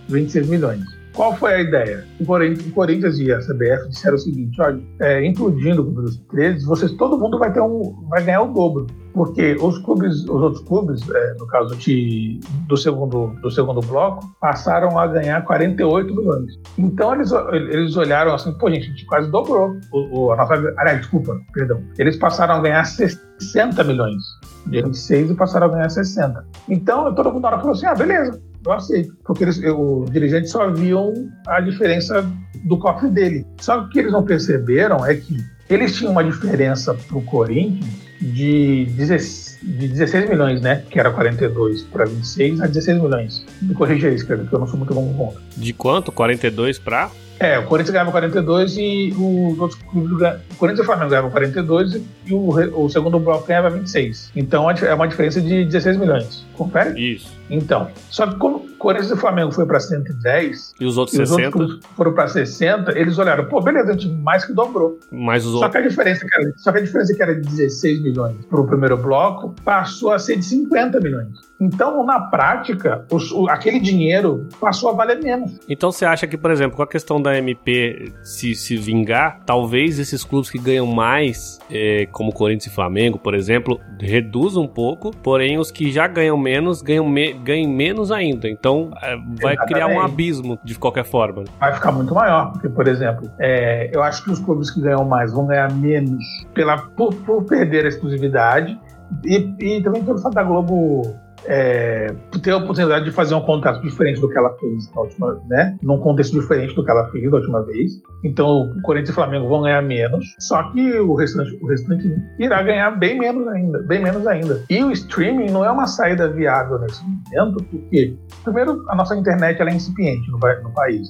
S2: 26 milhões. Qual foi a ideia? O Corinthians e a CBF disseram o seguinte: olha, é, implodindo o dos 13, vocês, todo mundo vai, ter um, vai ganhar o dobro. Porque os clubes, os outros clubes, é, no caso de, do, segundo, do segundo bloco, passaram a ganhar 48 milhões. Então eles, eles olharam assim, pô, gente, a gente quase dobrou. O, o, a nossa, aliás, desculpa, perdão. Eles passaram a ganhar 60 milhões. De 26 e passaram a ganhar 60. Então todo mundo falou assim: ah, beleza, eu aceito. Porque eles, eu, os dirigentes só viam a diferença do cofre dele. Só que o que eles não perceberam é que eles tinham uma diferença para o Corinthians de 16, de 16 milhões, né? Que era 42 para 26 a 16 milhões. Me corrija isso, cara, porque eu não sou muito bom com conta.
S1: De quanto? 42 para?
S2: É, o Corinthians ganhava 42 e os outros clubes. O Corinthians e o Flamengo ganhavam 42 e o, o segundo bloco ganhava 26. Então é uma diferença de 16 milhões. Confere?
S1: Isso.
S2: Então, só que como o Corinthians e o Flamengo foi para 110
S1: e os outros e 60
S2: os outros foram para 60, eles olharam, pô, beleza, a gente mais que dobrou.
S1: Mais os
S2: só
S1: outros.
S2: Que a diferença que era, só que a diferença que era de 16 milhões para o primeiro bloco passou a ser de 50 milhões. Então, na prática, os, o, aquele dinheiro passou a valer menos.
S1: Então, você acha que, por exemplo, com a questão da MP se, se vingar, talvez esses clubes que ganham mais, é, como Corinthians e Flamengo, por exemplo, reduzam um pouco, porém os que já ganham menos ganham, me, ganham menos ainda. Então, é, vai Exatamente. criar um abismo de qualquer forma.
S2: Vai ficar muito maior, porque, por exemplo, é, eu acho que os clubes que ganham mais vão ganhar menos pela, por, por perder a exclusividade e, e também pelo fato da Globo é, ter a oportunidade de fazer um contrato diferente do que ela fez na última, né? Num contexto diferente do que ela fez da última vez. Então, o Corinthians e o Flamengo vão ganhar menos, só que o restante, o restante irá ganhar bem menos ainda, bem menos ainda. E o streaming não é uma saída viável nesse momento, porque primeiro a nossa internet é incipiente no, no país,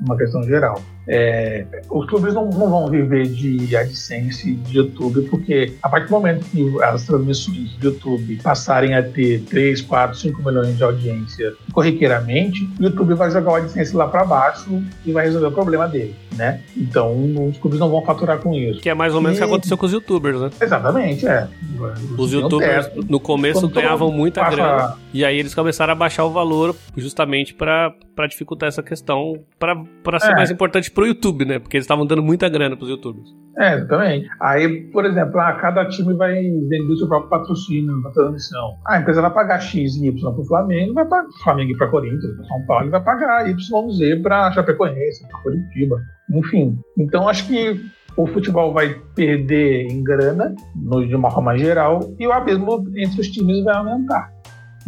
S2: uma questão geral. É, os clubes não, não, vão viver de AdSense de YouTube, porque a partir do momento que as transmissões de YouTube passarem a ter 3, 4, 5 milhões de audiência corriqueiramente, o YouTube vai jogar o AdSense lá para baixo e vai resolver o problema dele, né? Então, os clubes não vão faturar com isso.
S1: Que é mais ou menos o que aconteceu com os YouTubers, né?
S2: Exatamente, é.
S1: Os YouTubers no começo ganhavam muita passa... grana e aí eles começaram a baixar o valor justamente para dificultar essa questão, para ser é. mais importante pro YouTube, né? Porque eles estavam dando muita grana pros YouTubers.
S2: É, também. Aí, por exemplo, ah, cada time vai vender o seu próprio patrocínio na transmissão. Ah, a empresa vai pagar X e Y pro Flamengo, vai pagar Flamengo pra Corinthians, pra São Paulo, e vai pagar YZ pra Chapecoense, pra Curitiba. Enfim. Então, acho que o futebol vai perder em grana, de uma forma geral, e o abismo entre os times vai aumentar.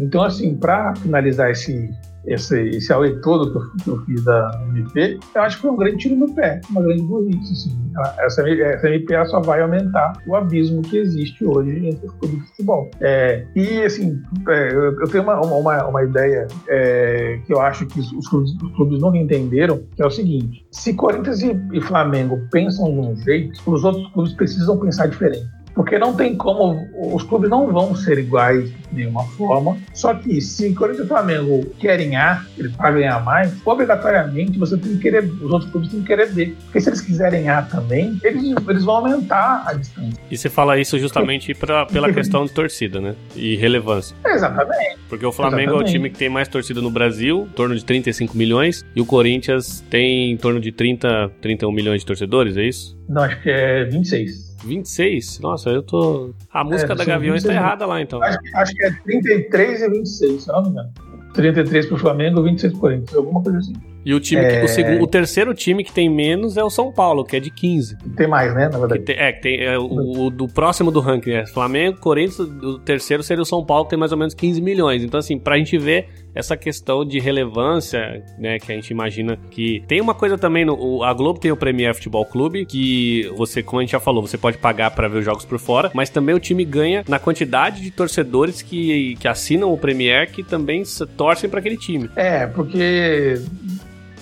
S2: Então, assim, para finalizar esse, esse, esse AUE todo que eu, que eu, fiz da MP, eu acho que foi um grande tiro no pé, uma grande burrice. Assim. Essa, essa MP só vai aumentar o abismo que existe hoje entre os clubes de futebol. É, e, assim, é, eu, tenho uma, uma, uma ideia é, que eu acho que os clubes, os clubes nunca entenderam, que é o seguinte: se Corinthians e, e Flamengo pensam de um jeito, os outros clubes precisam pensar diferente porque não tem como, os clubes não vão ser iguais de nenhuma forma. Só que se Corinthians e Flamengo querem A, para ganhar mais, obrigatoriamente você tem que querer, os outros clubes têm que querer B. Porque se eles quiserem A também, eles, eles vão aumentar a distância.
S1: E você fala isso justamente pra, pela questão de torcida, né? E relevância.
S2: Exatamente.
S1: Porque o Flamengo Exatamente. é o time que tem mais torcida no Brasil, em torno de 35 milhões, e o Corinthians tem em torno de 30, 31 milhões de torcedores, é isso?
S2: Não, acho que é 26.
S1: 26? Nossa, eu tô. A música é, da Gaviões tá errada lá, então.
S2: Acho, acho, que é 33 e 26, se não me engano. 33 pro Flamengo, 26 pro Corinthians, alguma coisa assim.
S1: E o time, é... que, o, segundo, o terceiro time que tem menos é o São Paulo, que é de 15.
S2: Tem mais, né, na verdade.
S1: Que tem, é, que tem, é, o, o, do próximo do ranking é Flamengo, Corinthians, o terceiro seria o São Paulo, que tem mais ou menos 15 milhões. Então, assim, pra gente ver essa questão de relevância, né, que a gente imagina que tem uma coisa também no a Globo tem o Premier Futebol Clube que você, como a gente já falou, você pode pagar para ver os jogos por fora, mas também o time ganha na quantidade de torcedores que, que assinam o Premier que também torcem para aquele time.
S2: É, porque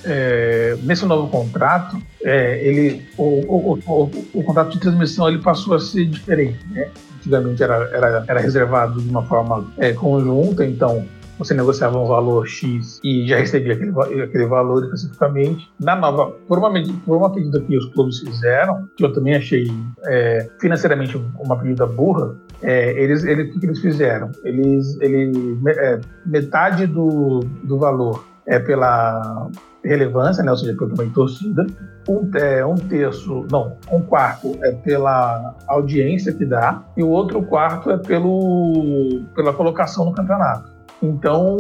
S2: é, nesse novo contrato, é, ele, o, o, o, o, contrato de transmissão ele passou a ser diferente. Né? Antigamente era, era, era reservado de uma forma é, conjunta, então você negociava um valor X e já recebia aquele, aquele valor especificamente. Na nova, por uma, por uma medida que os clubes fizeram, que eu também achei é, financeiramente uma medida burra, é, eles, eles, o que eles fizeram? Eles, eles é, metade do, do valor é pela relevância, né? ou seja, pelo tamanho de torcida. Um, é, um terço, não, um quarto é pela audiência que dá, e o outro quarto é pelo, pela colocação no campeonato. Então,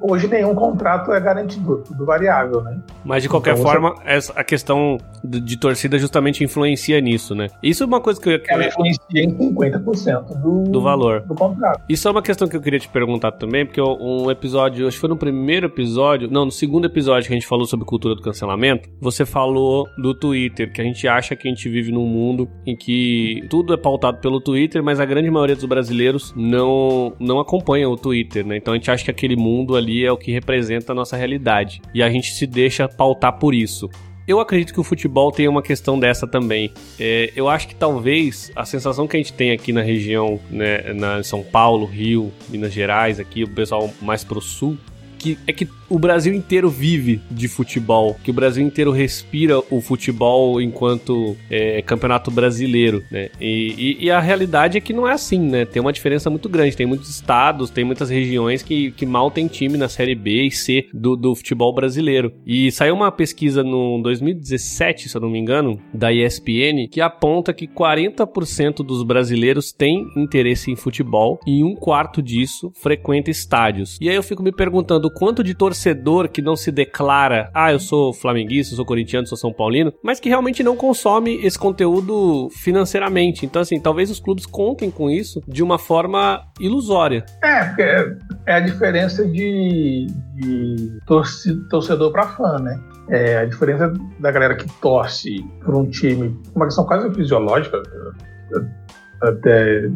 S2: hoje nenhum contrato é garantido, tudo variável, né?
S1: Mas de qualquer então, forma, você... a questão de, de, torcida justamente influencia nisso, né? Isso é uma coisa que eu.
S2: Ela influencia em 50% do,
S1: do valor
S2: do contrato.
S1: Isso é uma questão que eu queria te perguntar também, porque um episódio, acho que foi no primeiro episódio, não, no segundo episódio que a gente falou sobre cultura do cancelamento, você falou do Twitter, que a gente acha que a gente vive num mundo em que tudo é pautado pelo Twitter, mas a grande maioria dos brasileiros não, não acompanha o Twitter, né? Então a gente acha que aquele mundo ali é o que representa a nossa realidade. E a gente se deixa pautar por isso. Eu acredito que o futebol tem uma questão dessa também. É, eu acho que talvez a sensação que a gente tem aqui na região, né, na São Paulo, Rio, Minas Gerais, aqui o pessoal mais pro sul, que é que o Brasil inteiro vive de futebol, que o Brasil inteiro respira o futebol enquanto é, campeonato brasileiro, né? E, e, e, a realidade é que não é assim, né? Tem uma diferença muito grande. Tem muitos estados, tem muitas regiões que, que mal tem time na Série B e C do, do futebol brasileiro. E saiu uma pesquisa no 2017, se eu não me engano, da ESPN, que aponta que 40% dos brasileiros têm interesse em futebol e um quarto disso frequenta estádios. E aí eu fico me perguntando quanto de torcedores torcedor que não se declara, ah, eu sou flamenguista, eu sou corintiano, sou são paulino, mas que realmente não consome esse conteúdo financeiramente. Então, assim, talvez os clubes contem com isso de uma forma ilusória.
S2: É, é, é a diferença de, de torcedor para fã, né? É, a diferença da galera que torce por um time, uma questão quase fisiológica, até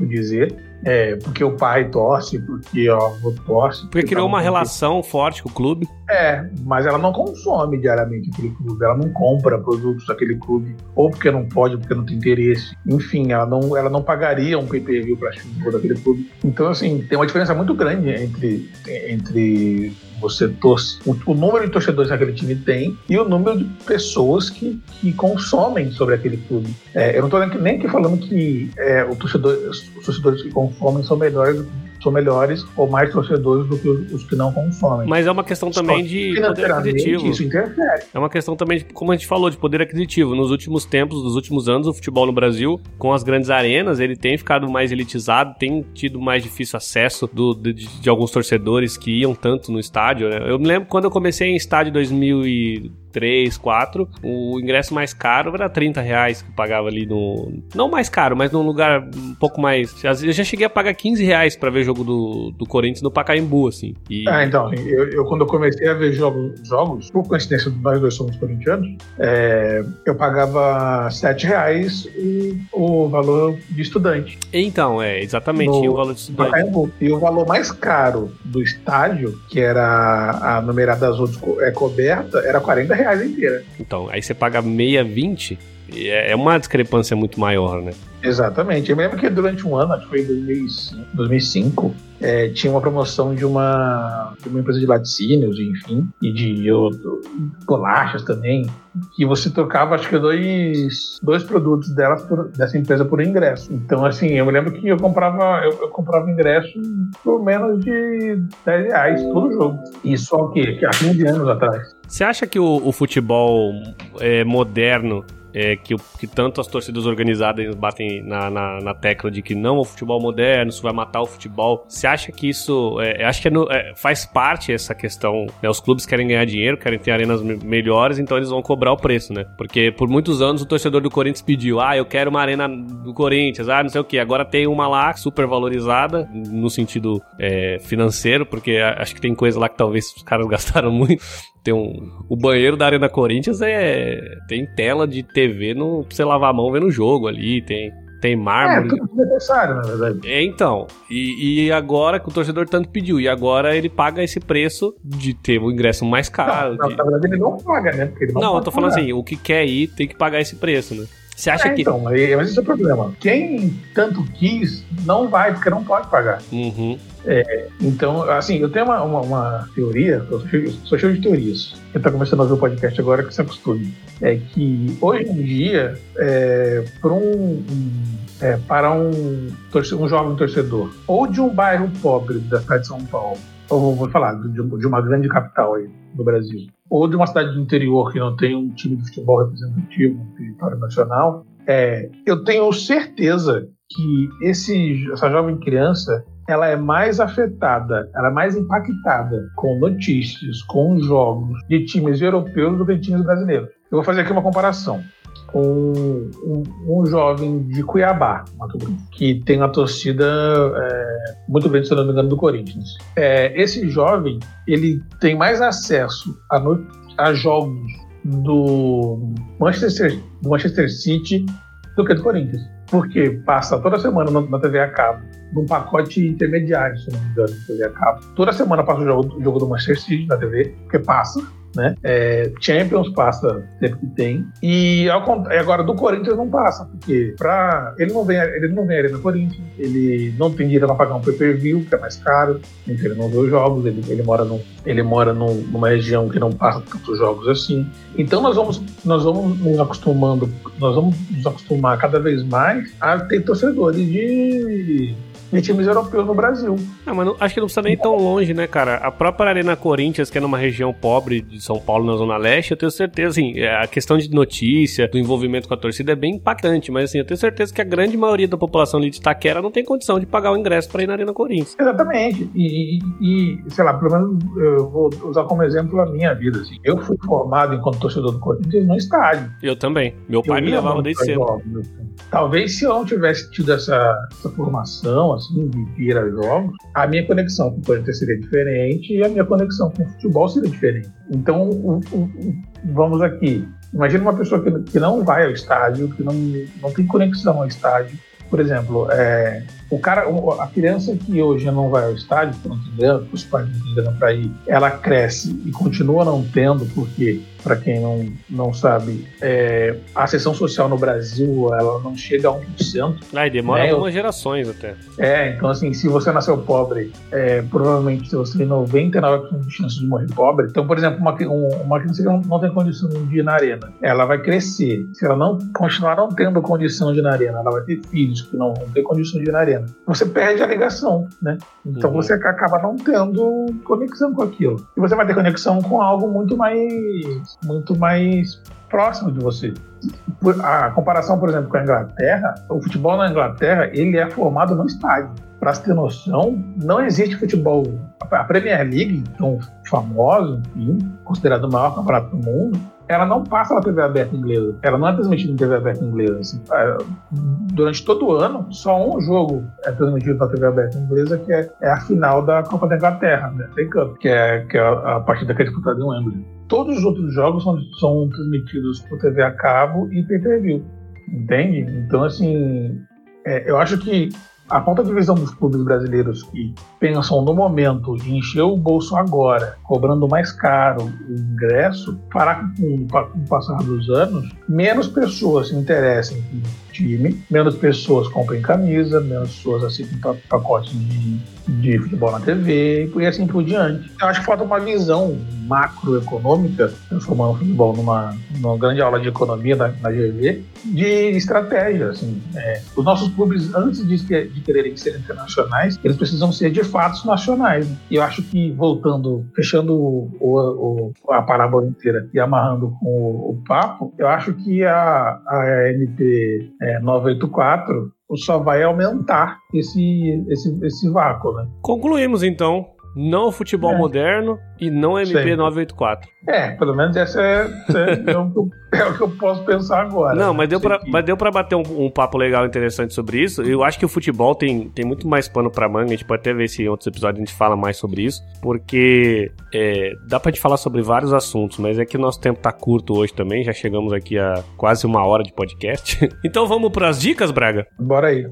S2: dizer, é, porque o pai torce, porque o avô torce.
S1: Porque criou uma relação forte com o clube.
S2: É, mas ela não consome diariamente aquele clube, ela não compra produtos daquele clube, ou porque não pode, porque não tem interesse. Enfim, ela não, ela não pagaria um pay-per-view para daquele clube. Então, assim, tem uma diferença muito grande entre, entre você torce, o, o, número de torcedores que aquele time tem e o número de pessoas que, que consomem sobre aquele clube. É, eu não estou nem aqui falando que é, torcedor, os torcedores que consomem são melhores são melhores ou mais torcedores do que os, que não consomem.
S1: Mas é uma questão também de poder aquisitivo.
S2: Isso interfere.
S1: É uma questão também, de, como a gente falou, de poder aquisitivo. Nos últimos tempos, nos últimos anos, o futebol no Brasil, com as grandes arenas, ele tem ficado mais elitizado, tem tido mais difícil acesso do, de, de alguns torcedores que iam tanto no estádio. Né? Eu me lembro quando eu comecei em estádio 2000 e 3, 4, o ingresso mais caro era 30 reais que eu pagava ali no. Não mais caro, mas num lugar um pouco mais. Eu já cheguei a pagar 15 reais pra ver jogo do, do Corinthians no Pacaembu, assim.
S2: E... Ah, então, eu, eu, quando eu comecei a ver jogos, jogos por coincidência, nós dois somos corintianos, é, eu pagava 7 reais o, o valor de estudante.
S1: Então, é, exatamente, no, o valor de estudante. Pacaembu.
S2: E o valor mais caro do estádio, que era a numerada azul é, coberta, era 40 reais inteira.
S1: Então, aí você paga meia 20, é, é uma discrepância muito maior, né?
S2: Exatamente. Eu me lembro que durante um ano, acho que foi em 2005, é, tinha uma promoção de uma, de uma empresa de laticínios, enfim, e de eu, bolachas também, que você trocava, acho que dois, dois produtos delas por, dessa empresa por ingresso. Então, assim, eu me lembro que eu comprava, eu, eu comprava ingresso por menos de 10 reais todo jogo. Isso há o quê? Há 15 anos atrás.
S1: Você acha que o, o futebol é, moderno é, que, que tanto as torcidas organizadas batem na, na, na, tecla de que não o futebol moderno, isso vai matar o futebol. Você acha que isso. É, acho que é no, é, faz parte essa questão. Né? Os clubes querem ganhar dinheiro, querem ter arenas melhores, então eles vão cobrar o preço, né? Porque por muitos anos o torcedor do Corinthians pediu: ah, eu quero uma arena do Corinthians, ah, não sei o que. Agora tem uma lá super valorizada, no sentido é, financeiro, porque acho que tem coisa lá que talvez os caras gastaram muito. Um, o banheiro da Arena Corinthians é. Tem tela de TV no, pra você lavar a mão vendo o jogo ali, tem. Tem mármore.
S2: É, tudo necessário, na verdade.
S1: É, então. E, e, agora que o torcedor tanto pediu, e agora ele paga esse preço de ter o ingresso mais caro.
S2: Não,
S1: de...
S2: Na verdade, ele não paga, né?
S1: Não, não eu tô falando assim, o que quer ir tem que pagar esse preço, né? Você acha
S2: é,
S1: que.
S2: Então, mas esse é o problema. Quem tanto quis, não vai, porque não pode pagar.
S1: Uhum.
S2: É, então, assim, eu tenho uma, uma, uma teoria, eu sou, cheio, de teorias. Quem está começando a ver o podcast agora que se acostume. É que hoje em dia, é, para um, um é, para um, um jovem torcedor, ou de um bairro pobre da cidade de São Paulo, ou vou falar de, de uma grande capital aí do Brasil, ou de uma cidade do interior que não tem um time de futebol representativo no território nacional, é, eu tenho certeza que esse, essa jovem criança ela é mais afetada, ela é mais impactada com notícias, com jogos de times europeus do que de times brasileiros. Eu vou fazer aqui uma comparação com um, um, jovem de Cuiabá, que tem uma torcida é, muito grande, se não me engano, do Corinthians. É, esse jovem, ele tem mais acesso a, no, a jogos do Manchester, do Manchester City do que do Corinthians. Porque passa toda semana na TV a cabo, num pacote intermediário, se não me engano, TV a cabo. Toda semana passa o jogo, o jogo do Manchester City na TV, porque passa né? É, Champions passa sempre que tem. E ao, agora do Corinthians não passa, porque pra, ele não vem, ele não vem no Corinthians, ele não tem dinheiro para pagar um pay-per-view, que é mais caro, então ele não vê os jogos, ele, ele mora, num, ele mora num, numa região que não passa tantos jogos assim. Então nós vamos, nós vamos nos acostumando, nós vamos nos acostumar cada vez mais a ter torcedores de de times europeus no Brasil.
S1: Ah, mas não, acho que não precisa nem tão longe, né, cara? A própria Arena Corinthians, que é numa região pobre de São Paulo, na Zona Leste, eu tenho certeza, assim, é, a questão de notícia, do envolvimento com a torcida é bem impactante, mas assim, eu tenho certeza que a grande maioria da população ali de Itaquera não tem condição de pagar o ingresso para ir na Arena Corinthians.
S2: Exatamente. E, e, e, sei lá, pelo menos eu vou usar como exemplo a minha vida, assim. Eu fui formado enquanto torcedor do Corinthians no estádio.
S1: Eu também. Meu pai eu me levava desde cedo.
S2: Talvez se eu não tivesse tido essa, essa formação, assim, de ir a jogos, a minha conexão com o Corinthians seria diferente e a minha conexão com o futebol seria diferente. Então, o, o, vamos aqui. Imagina uma pessoa que, que não vai ao estádio, que não, não tem conexão ao estádio. Por exemplo, é, o cara, a criança que hoje não vai ao estádio, não entendendo, os pais não entenderam para ir, ela cresce e continua não tendo, porque para quem não, não sabe, é, a sessão social no Brasil ela não chega a 1%.
S1: Ah, e demora né? algumas gerações até.
S2: É, então assim, se você nasceu pobre, é, provavelmente você tem 99% de chance de morrer pobre. Então, por exemplo, uma, uma criança que não, não tem condição de ir na arena, ela vai crescer. Se ela não continuar não tendo condição de ir na arena, ela vai ter filhos que não vão ter condição de ir na arena. Você perde a ligação, né? Então uhum. você acaba não tendo conexão com aquilo. E você vai ter conexão com algo muito mais muito mais próximo de você. A comparação, por exemplo, com a Inglaterra, o futebol na Inglaterra ele é formado no estádio. Para se ter noção, não existe futebol. A Premier League, tão famosa, considerado o maior campeonato do mundo, ela não passa na TV aberta inglesa. Ela não é transmitida em TV aberta inglesa. Assim. É, durante todo o ano, só um jogo é transmitido na TV aberta inglesa, que é, é a final da Copa da Inglaterra, né? Cup, que é, que é a partida que é disputada em Wembley. Todos os outros jogos são, são transmitidos por TV a cabo e pay-per-view. Entende? Então, assim, é, eu acho que a falta de visão dos clubes brasileiros que pensam no momento de encher o bolso agora, cobrando mais caro o ingresso, fará com, com o passar dos anos, menos pessoas se interessem time, menos pessoas comprem camisa, menos pessoas assistem pacotes de, de futebol na TV e assim por diante. Eu acho que falta uma visão macroeconômica, transformando o futebol numa, numa grande aula de economia na, na GV, de estratégia. Assim, é, os nossos clubes, antes de, de quererem ser internacionais, eles precisam ser de fato nacionais. E eu acho que, voltando, fechando o, o, a parábola inteira e amarrando com o, o papo, eu acho que a, a MP é, 984 só vai aumentar esse, esse, esse vácuo, né?
S1: Concluímos então. Não futebol é. moderno, e não MP984.
S2: É, pelo menos essa é, é, é, o que eu, é, o que eu, posso pensar agora.
S1: Não, mas deu, pra, mas deu pra bater um, um, papo legal interessante sobre isso. Eu acho que o futebol tem, tem muito mais pano pra manga. A gente pode até ver se em outros episódios a gente fala mais sobre isso. Porque é, dá pra gente falar sobre vários assuntos, mas é que o nosso tempo tá curto hoje também. Já chegamos aqui a quase uma hora de podcast. então vamos pras dicas, Braga?
S2: Bora aí.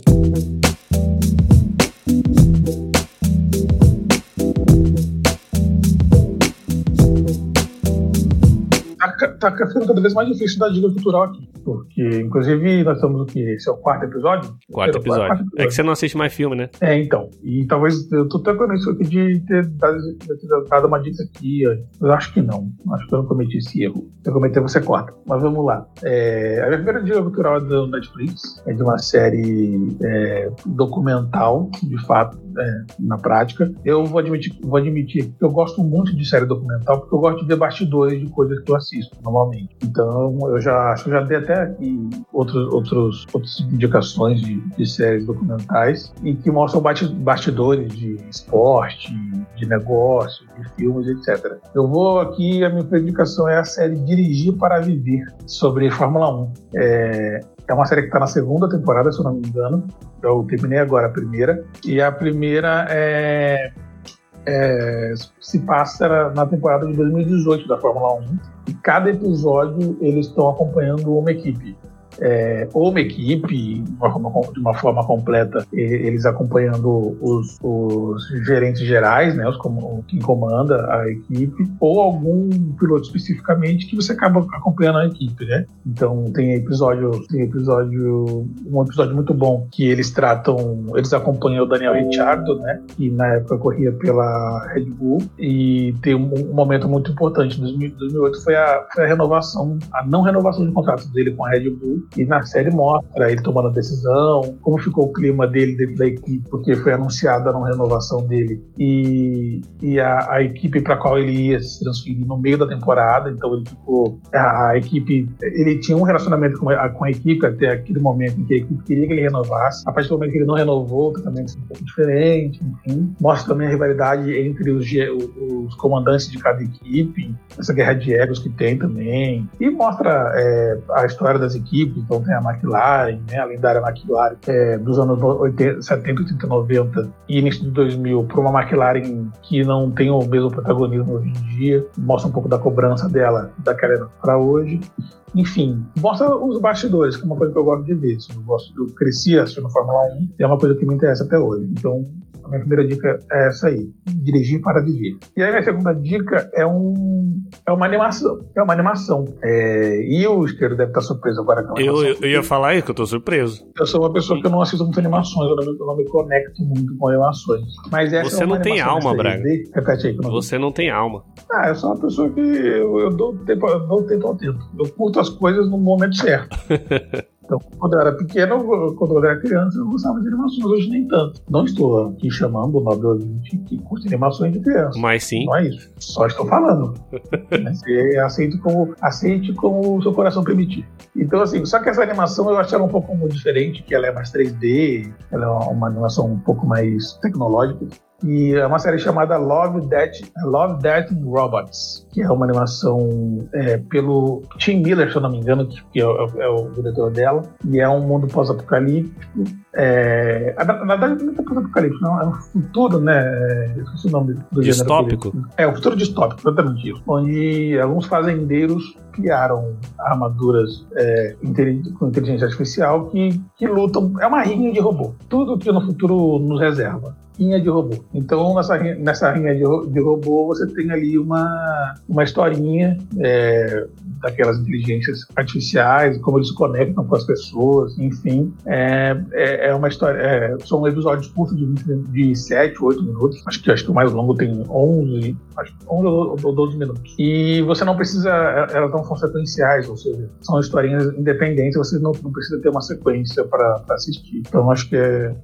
S2: Tá, ficando cada vez mais difícil da dica cultural aqui. Porque, inclusive, nós estamos o que? Esse é o quarto episódio?
S1: Quarto episódio. quarto episódio. É que você não assiste mais filme, né?
S2: É, então. E talvez eu tô tentando isso aqui de ter dado, ter dado uma dica aqui. Eu acho que não. Acho que eu não cometi esse erro. Se eu cometer, você corta. Mas vamos lá. É, a minha primeira dica cultural é do Netflix. É de uma série é, documental, de fato, é, na prática. Eu vou admitir, vou admitir que eu gosto muito de série documental porque eu gosto de ver bastidores de coisas que eu assisto normalmente. Então eu já acho que já dei até aqui outros, outros, outras indicações de, de séries documentais e que mostram bastidores de esporte, de negócio, de filmes, etc. Eu vou aqui, a minha indicação é a série Dirigir para Viver, sobre Fórmula 1. É, é uma série que está na segunda temporada, se eu não me engano. Eu terminei agora a primeira. E a primeira é, é, se passa na temporada de 2018 da Fórmula 1. E cada episódio eles estão acompanhando uma equipe é, ou uma equipe, de uma, forma, completa, eles acompanhando os, os gerentes gerais, né, os, quem comanda a equipe, ou algum piloto especificamente que você acaba acompanhando a equipe, né? Então tem episódio, tem episódio, um episódio muito bom que eles tratam, eles acompanham o Daniel Ricciardo, né, que na época corria pela Red Bull, e tem um, um momento muito importante, em 2008 foi a, foi a renovação, a não renovação de contrato dele com a Red Bull, e na série mostra ele tomando a decisão, como ficou o clima dele dentro da equipe, porque foi anunciada a renovação dele, e, e a, a equipe para qual ele ia se transferir no meio da temporada. Então ele ficou. A, a, equipe. Ele tinha um relacionamento com a, com a equipe até aquele momento em que a equipe queria que ele renovasse. A partir do momento que ele não renovou, o tratamento foi um pouco diferente, enfim. Mostra também a rivalidade entre os, os comandantes de cada equipe, essa guerra de egos que tem também. E mostra é, a história das equipes então tem a McLaren, né, a lendária McLaren é, dos anos 80, 70, 80, 90 e início de 2000 para uma McLaren que não tem o mesmo protagonismo hoje em dia, mostra um pouco da cobrança dela daquela para hoje. Enfim, mostra os bastidores, que é uma coisa que eu gosto de ver. Eu, gosto, eu cresci assistindo Fórmula 1 e é uma coisa que me interessa até hoje. Então, a minha primeira dica é essa aí: dirigir para viver. E aí, a minha segunda dica é, um, é uma animação. É uma animação. É, e o Esteiro deve estar surpreso agora com
S1: eu, eu, eu ia falar isso, que eu estou surpreso.
S2: Eu sou uma pessoa que eu não assisto muito animações, eu não, eu não me conecto muito com animações. Mas essa
S1: Você
S2: é
S1: não tem alma, Braga.
S2: Repete aí.
S1: Você não tem alma.
S2: Ah, eu sou uma pessoa que eu, eu dou tempo, eu dou tempo ao tempo. Eu curto as coisas no momento certo. Então, quando eu era pequeno, quando eu era criança, eu gostava de animações, hoje nem tanto. Não estou aqui chamando o nobre ouvinte que curte animações de criança.
S1: Mas sim.
S2: Não é isso. Só estou falando. Você aceite como, aceite como o seu coração permitir. Então, assim, só que essa animação eu acho ela um pouco diferente, que ela é mais 3D, ela é uma animação um pouco mais tecnológica. E é uma série chamada Love, Death, Love, Death and Robots, que é uma animação é, pelo Tim Miller, se eu não me engano, que é o, é o diretor dela, e é um mundo pós-apocalíptico. É, na verdade, não é pós-apocalíptico, não, é um futuro, né? É, esqueci o nome do
S1: Distópico?
S2: Gênero, é, o futuro distópico, exatamente isso. Onde alguns fazendeiros criaram armaduras é, com inteligência artificial que, que lutam. É uma rinha de robô. Tudo que no futuro nos reserva rinha de robô. Então, nessa, nessa rinha de, de robô, você tem ali uma, uma historinha é, daquelas inteligências artificiais, como eles se conectam com as pessoas, enfim. É, é, é uma história. É, são episódios curtos de, de 7, 8 minutos. Acho que, acho que o mais longo tem 11, acho, 11 ou 12 minutos. E você não precisa. É, elas não são sequenciais, ou seja, são historinhas independentes, você não, não precisa ter uma sequência para assistir. Então, acho que é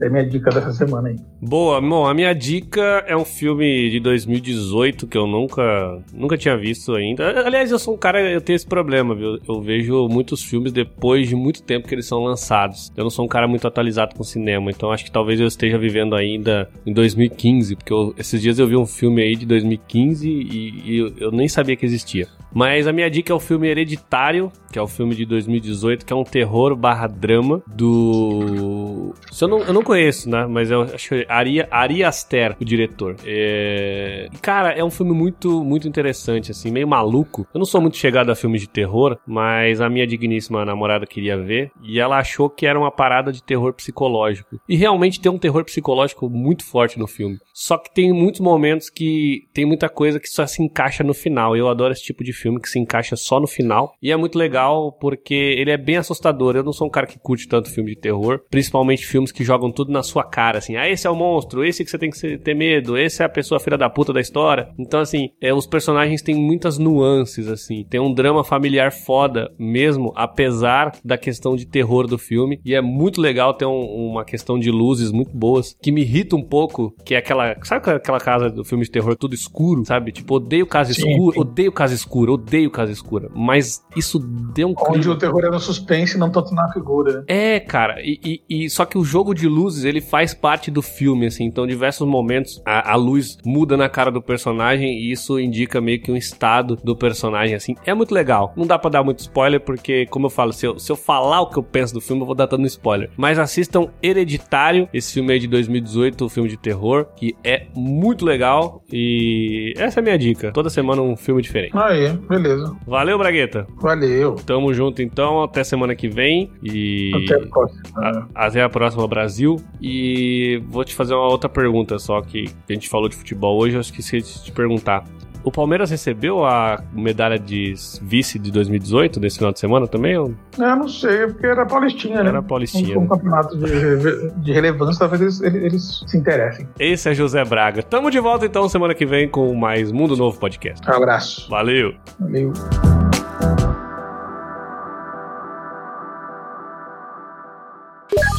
S2: é minha dica dessa semana aí.
S1: Boa, bom, a minha dica é um filme de 2018 que eu nunca, nunca tinha visto ainda. Aliás, eu sou um cara, eu tenho esse problema, viu? Eu vejo muitos filmes depois de muito tempo que eles são lançados. Eu não sou um cara muito atualizado com cinema, então acho que talvez eu esteja vivendo ainda em 2015, porque eu, esses dias eu vi um filme aí de 2015 e, e eu, eu nem sabia que existia. Mas a minha dica é o filme Hereditário, que é o filme de 2018, que é um terror barra drama do. Eu não, eu não conheço, né? Mas eu acho que Ari, Ari Aster, o diretor. É... Cara, é um filme muito, muito interessante, assim, meio maluco. Eu não sou muito chegado a filmes de terror, mas a minha digníssima namorada queria ver e ela achou que era uma parada de terror psicológico. E realmente tem um terror psicológico muito forte no filme. Só que tem muitos momentos que tem muita coisa que só se encaixa no final. Eu adoro esse tipo de filme que se encaixa só no final. E é muito legal porque ele é bem assustador. Eu não sou um cara que curte tanto filme de terror, principalmente filmes que jogam tudo na sua cara, assim. Ah, esse é o monstro, esse que você tem que ter medo, esse é a pessoa filha da puta da história. Então, assim, é, os personagens têm muitas nuances, assim. Tem um drama familiar foda mesmo, apesar da questão de terror do filme. E é muito legal ter um, uma questão de luzes muito boas, que me irrita um pouco, que é aquela. Sabe aquela casa do filme de terror tudo escuro, sabe? Tipo, odeio casa escura, odeio casa escura, odeio casa escura. Mas isso deu um.
S2: Onde o terror é no suspense, não tanto na figura.
S1: É, cara. E, e, e, só que o jogo de luz luzes, ele faz parte do filme, assim. Então, diversos momentos, a, a, luz muda na cara do personagem e isso indica meio que um estado do personagem, assim. É muito legal. Não dá pra dar muito spoiler, porque, como eu falo, se eu, se eu falar o que eu penso do filme, eu vou dar dando spoiler. Mas assistam Hereditário, esse filme aí de 2018, um filme de terror, que é muito legal e essa é a minha dica. Toda semana um filme diferente.
S2: Aí, beleza.
S1: Valeu, Bragueta.
S2: Valeu.
S1: Tamo junto, então. Até semana que vem. E...
S2: Até a próxima.
S1: A, até a próxima, Brasil. E vou te fazer uma outra pergunta, só que a gente falou de futebol hoje, eu esqueci de te perguntar. O Palmeiras recebeu a medalha de vice de 2018 nesse final de semana também? Ou?
S2: Eu não sei, porque era Paulistinha, né?
S1: Era Paulistinha.
S2: Um, um campeonato de, de, relevância, talvez eles, eles, se interessem.
S1: Esse é José Braga. Tamo de volta então semana que vem com mais Mundo Novo Podcast.
S2: Um abraço.
S1: Valeu.
S2: Valeu.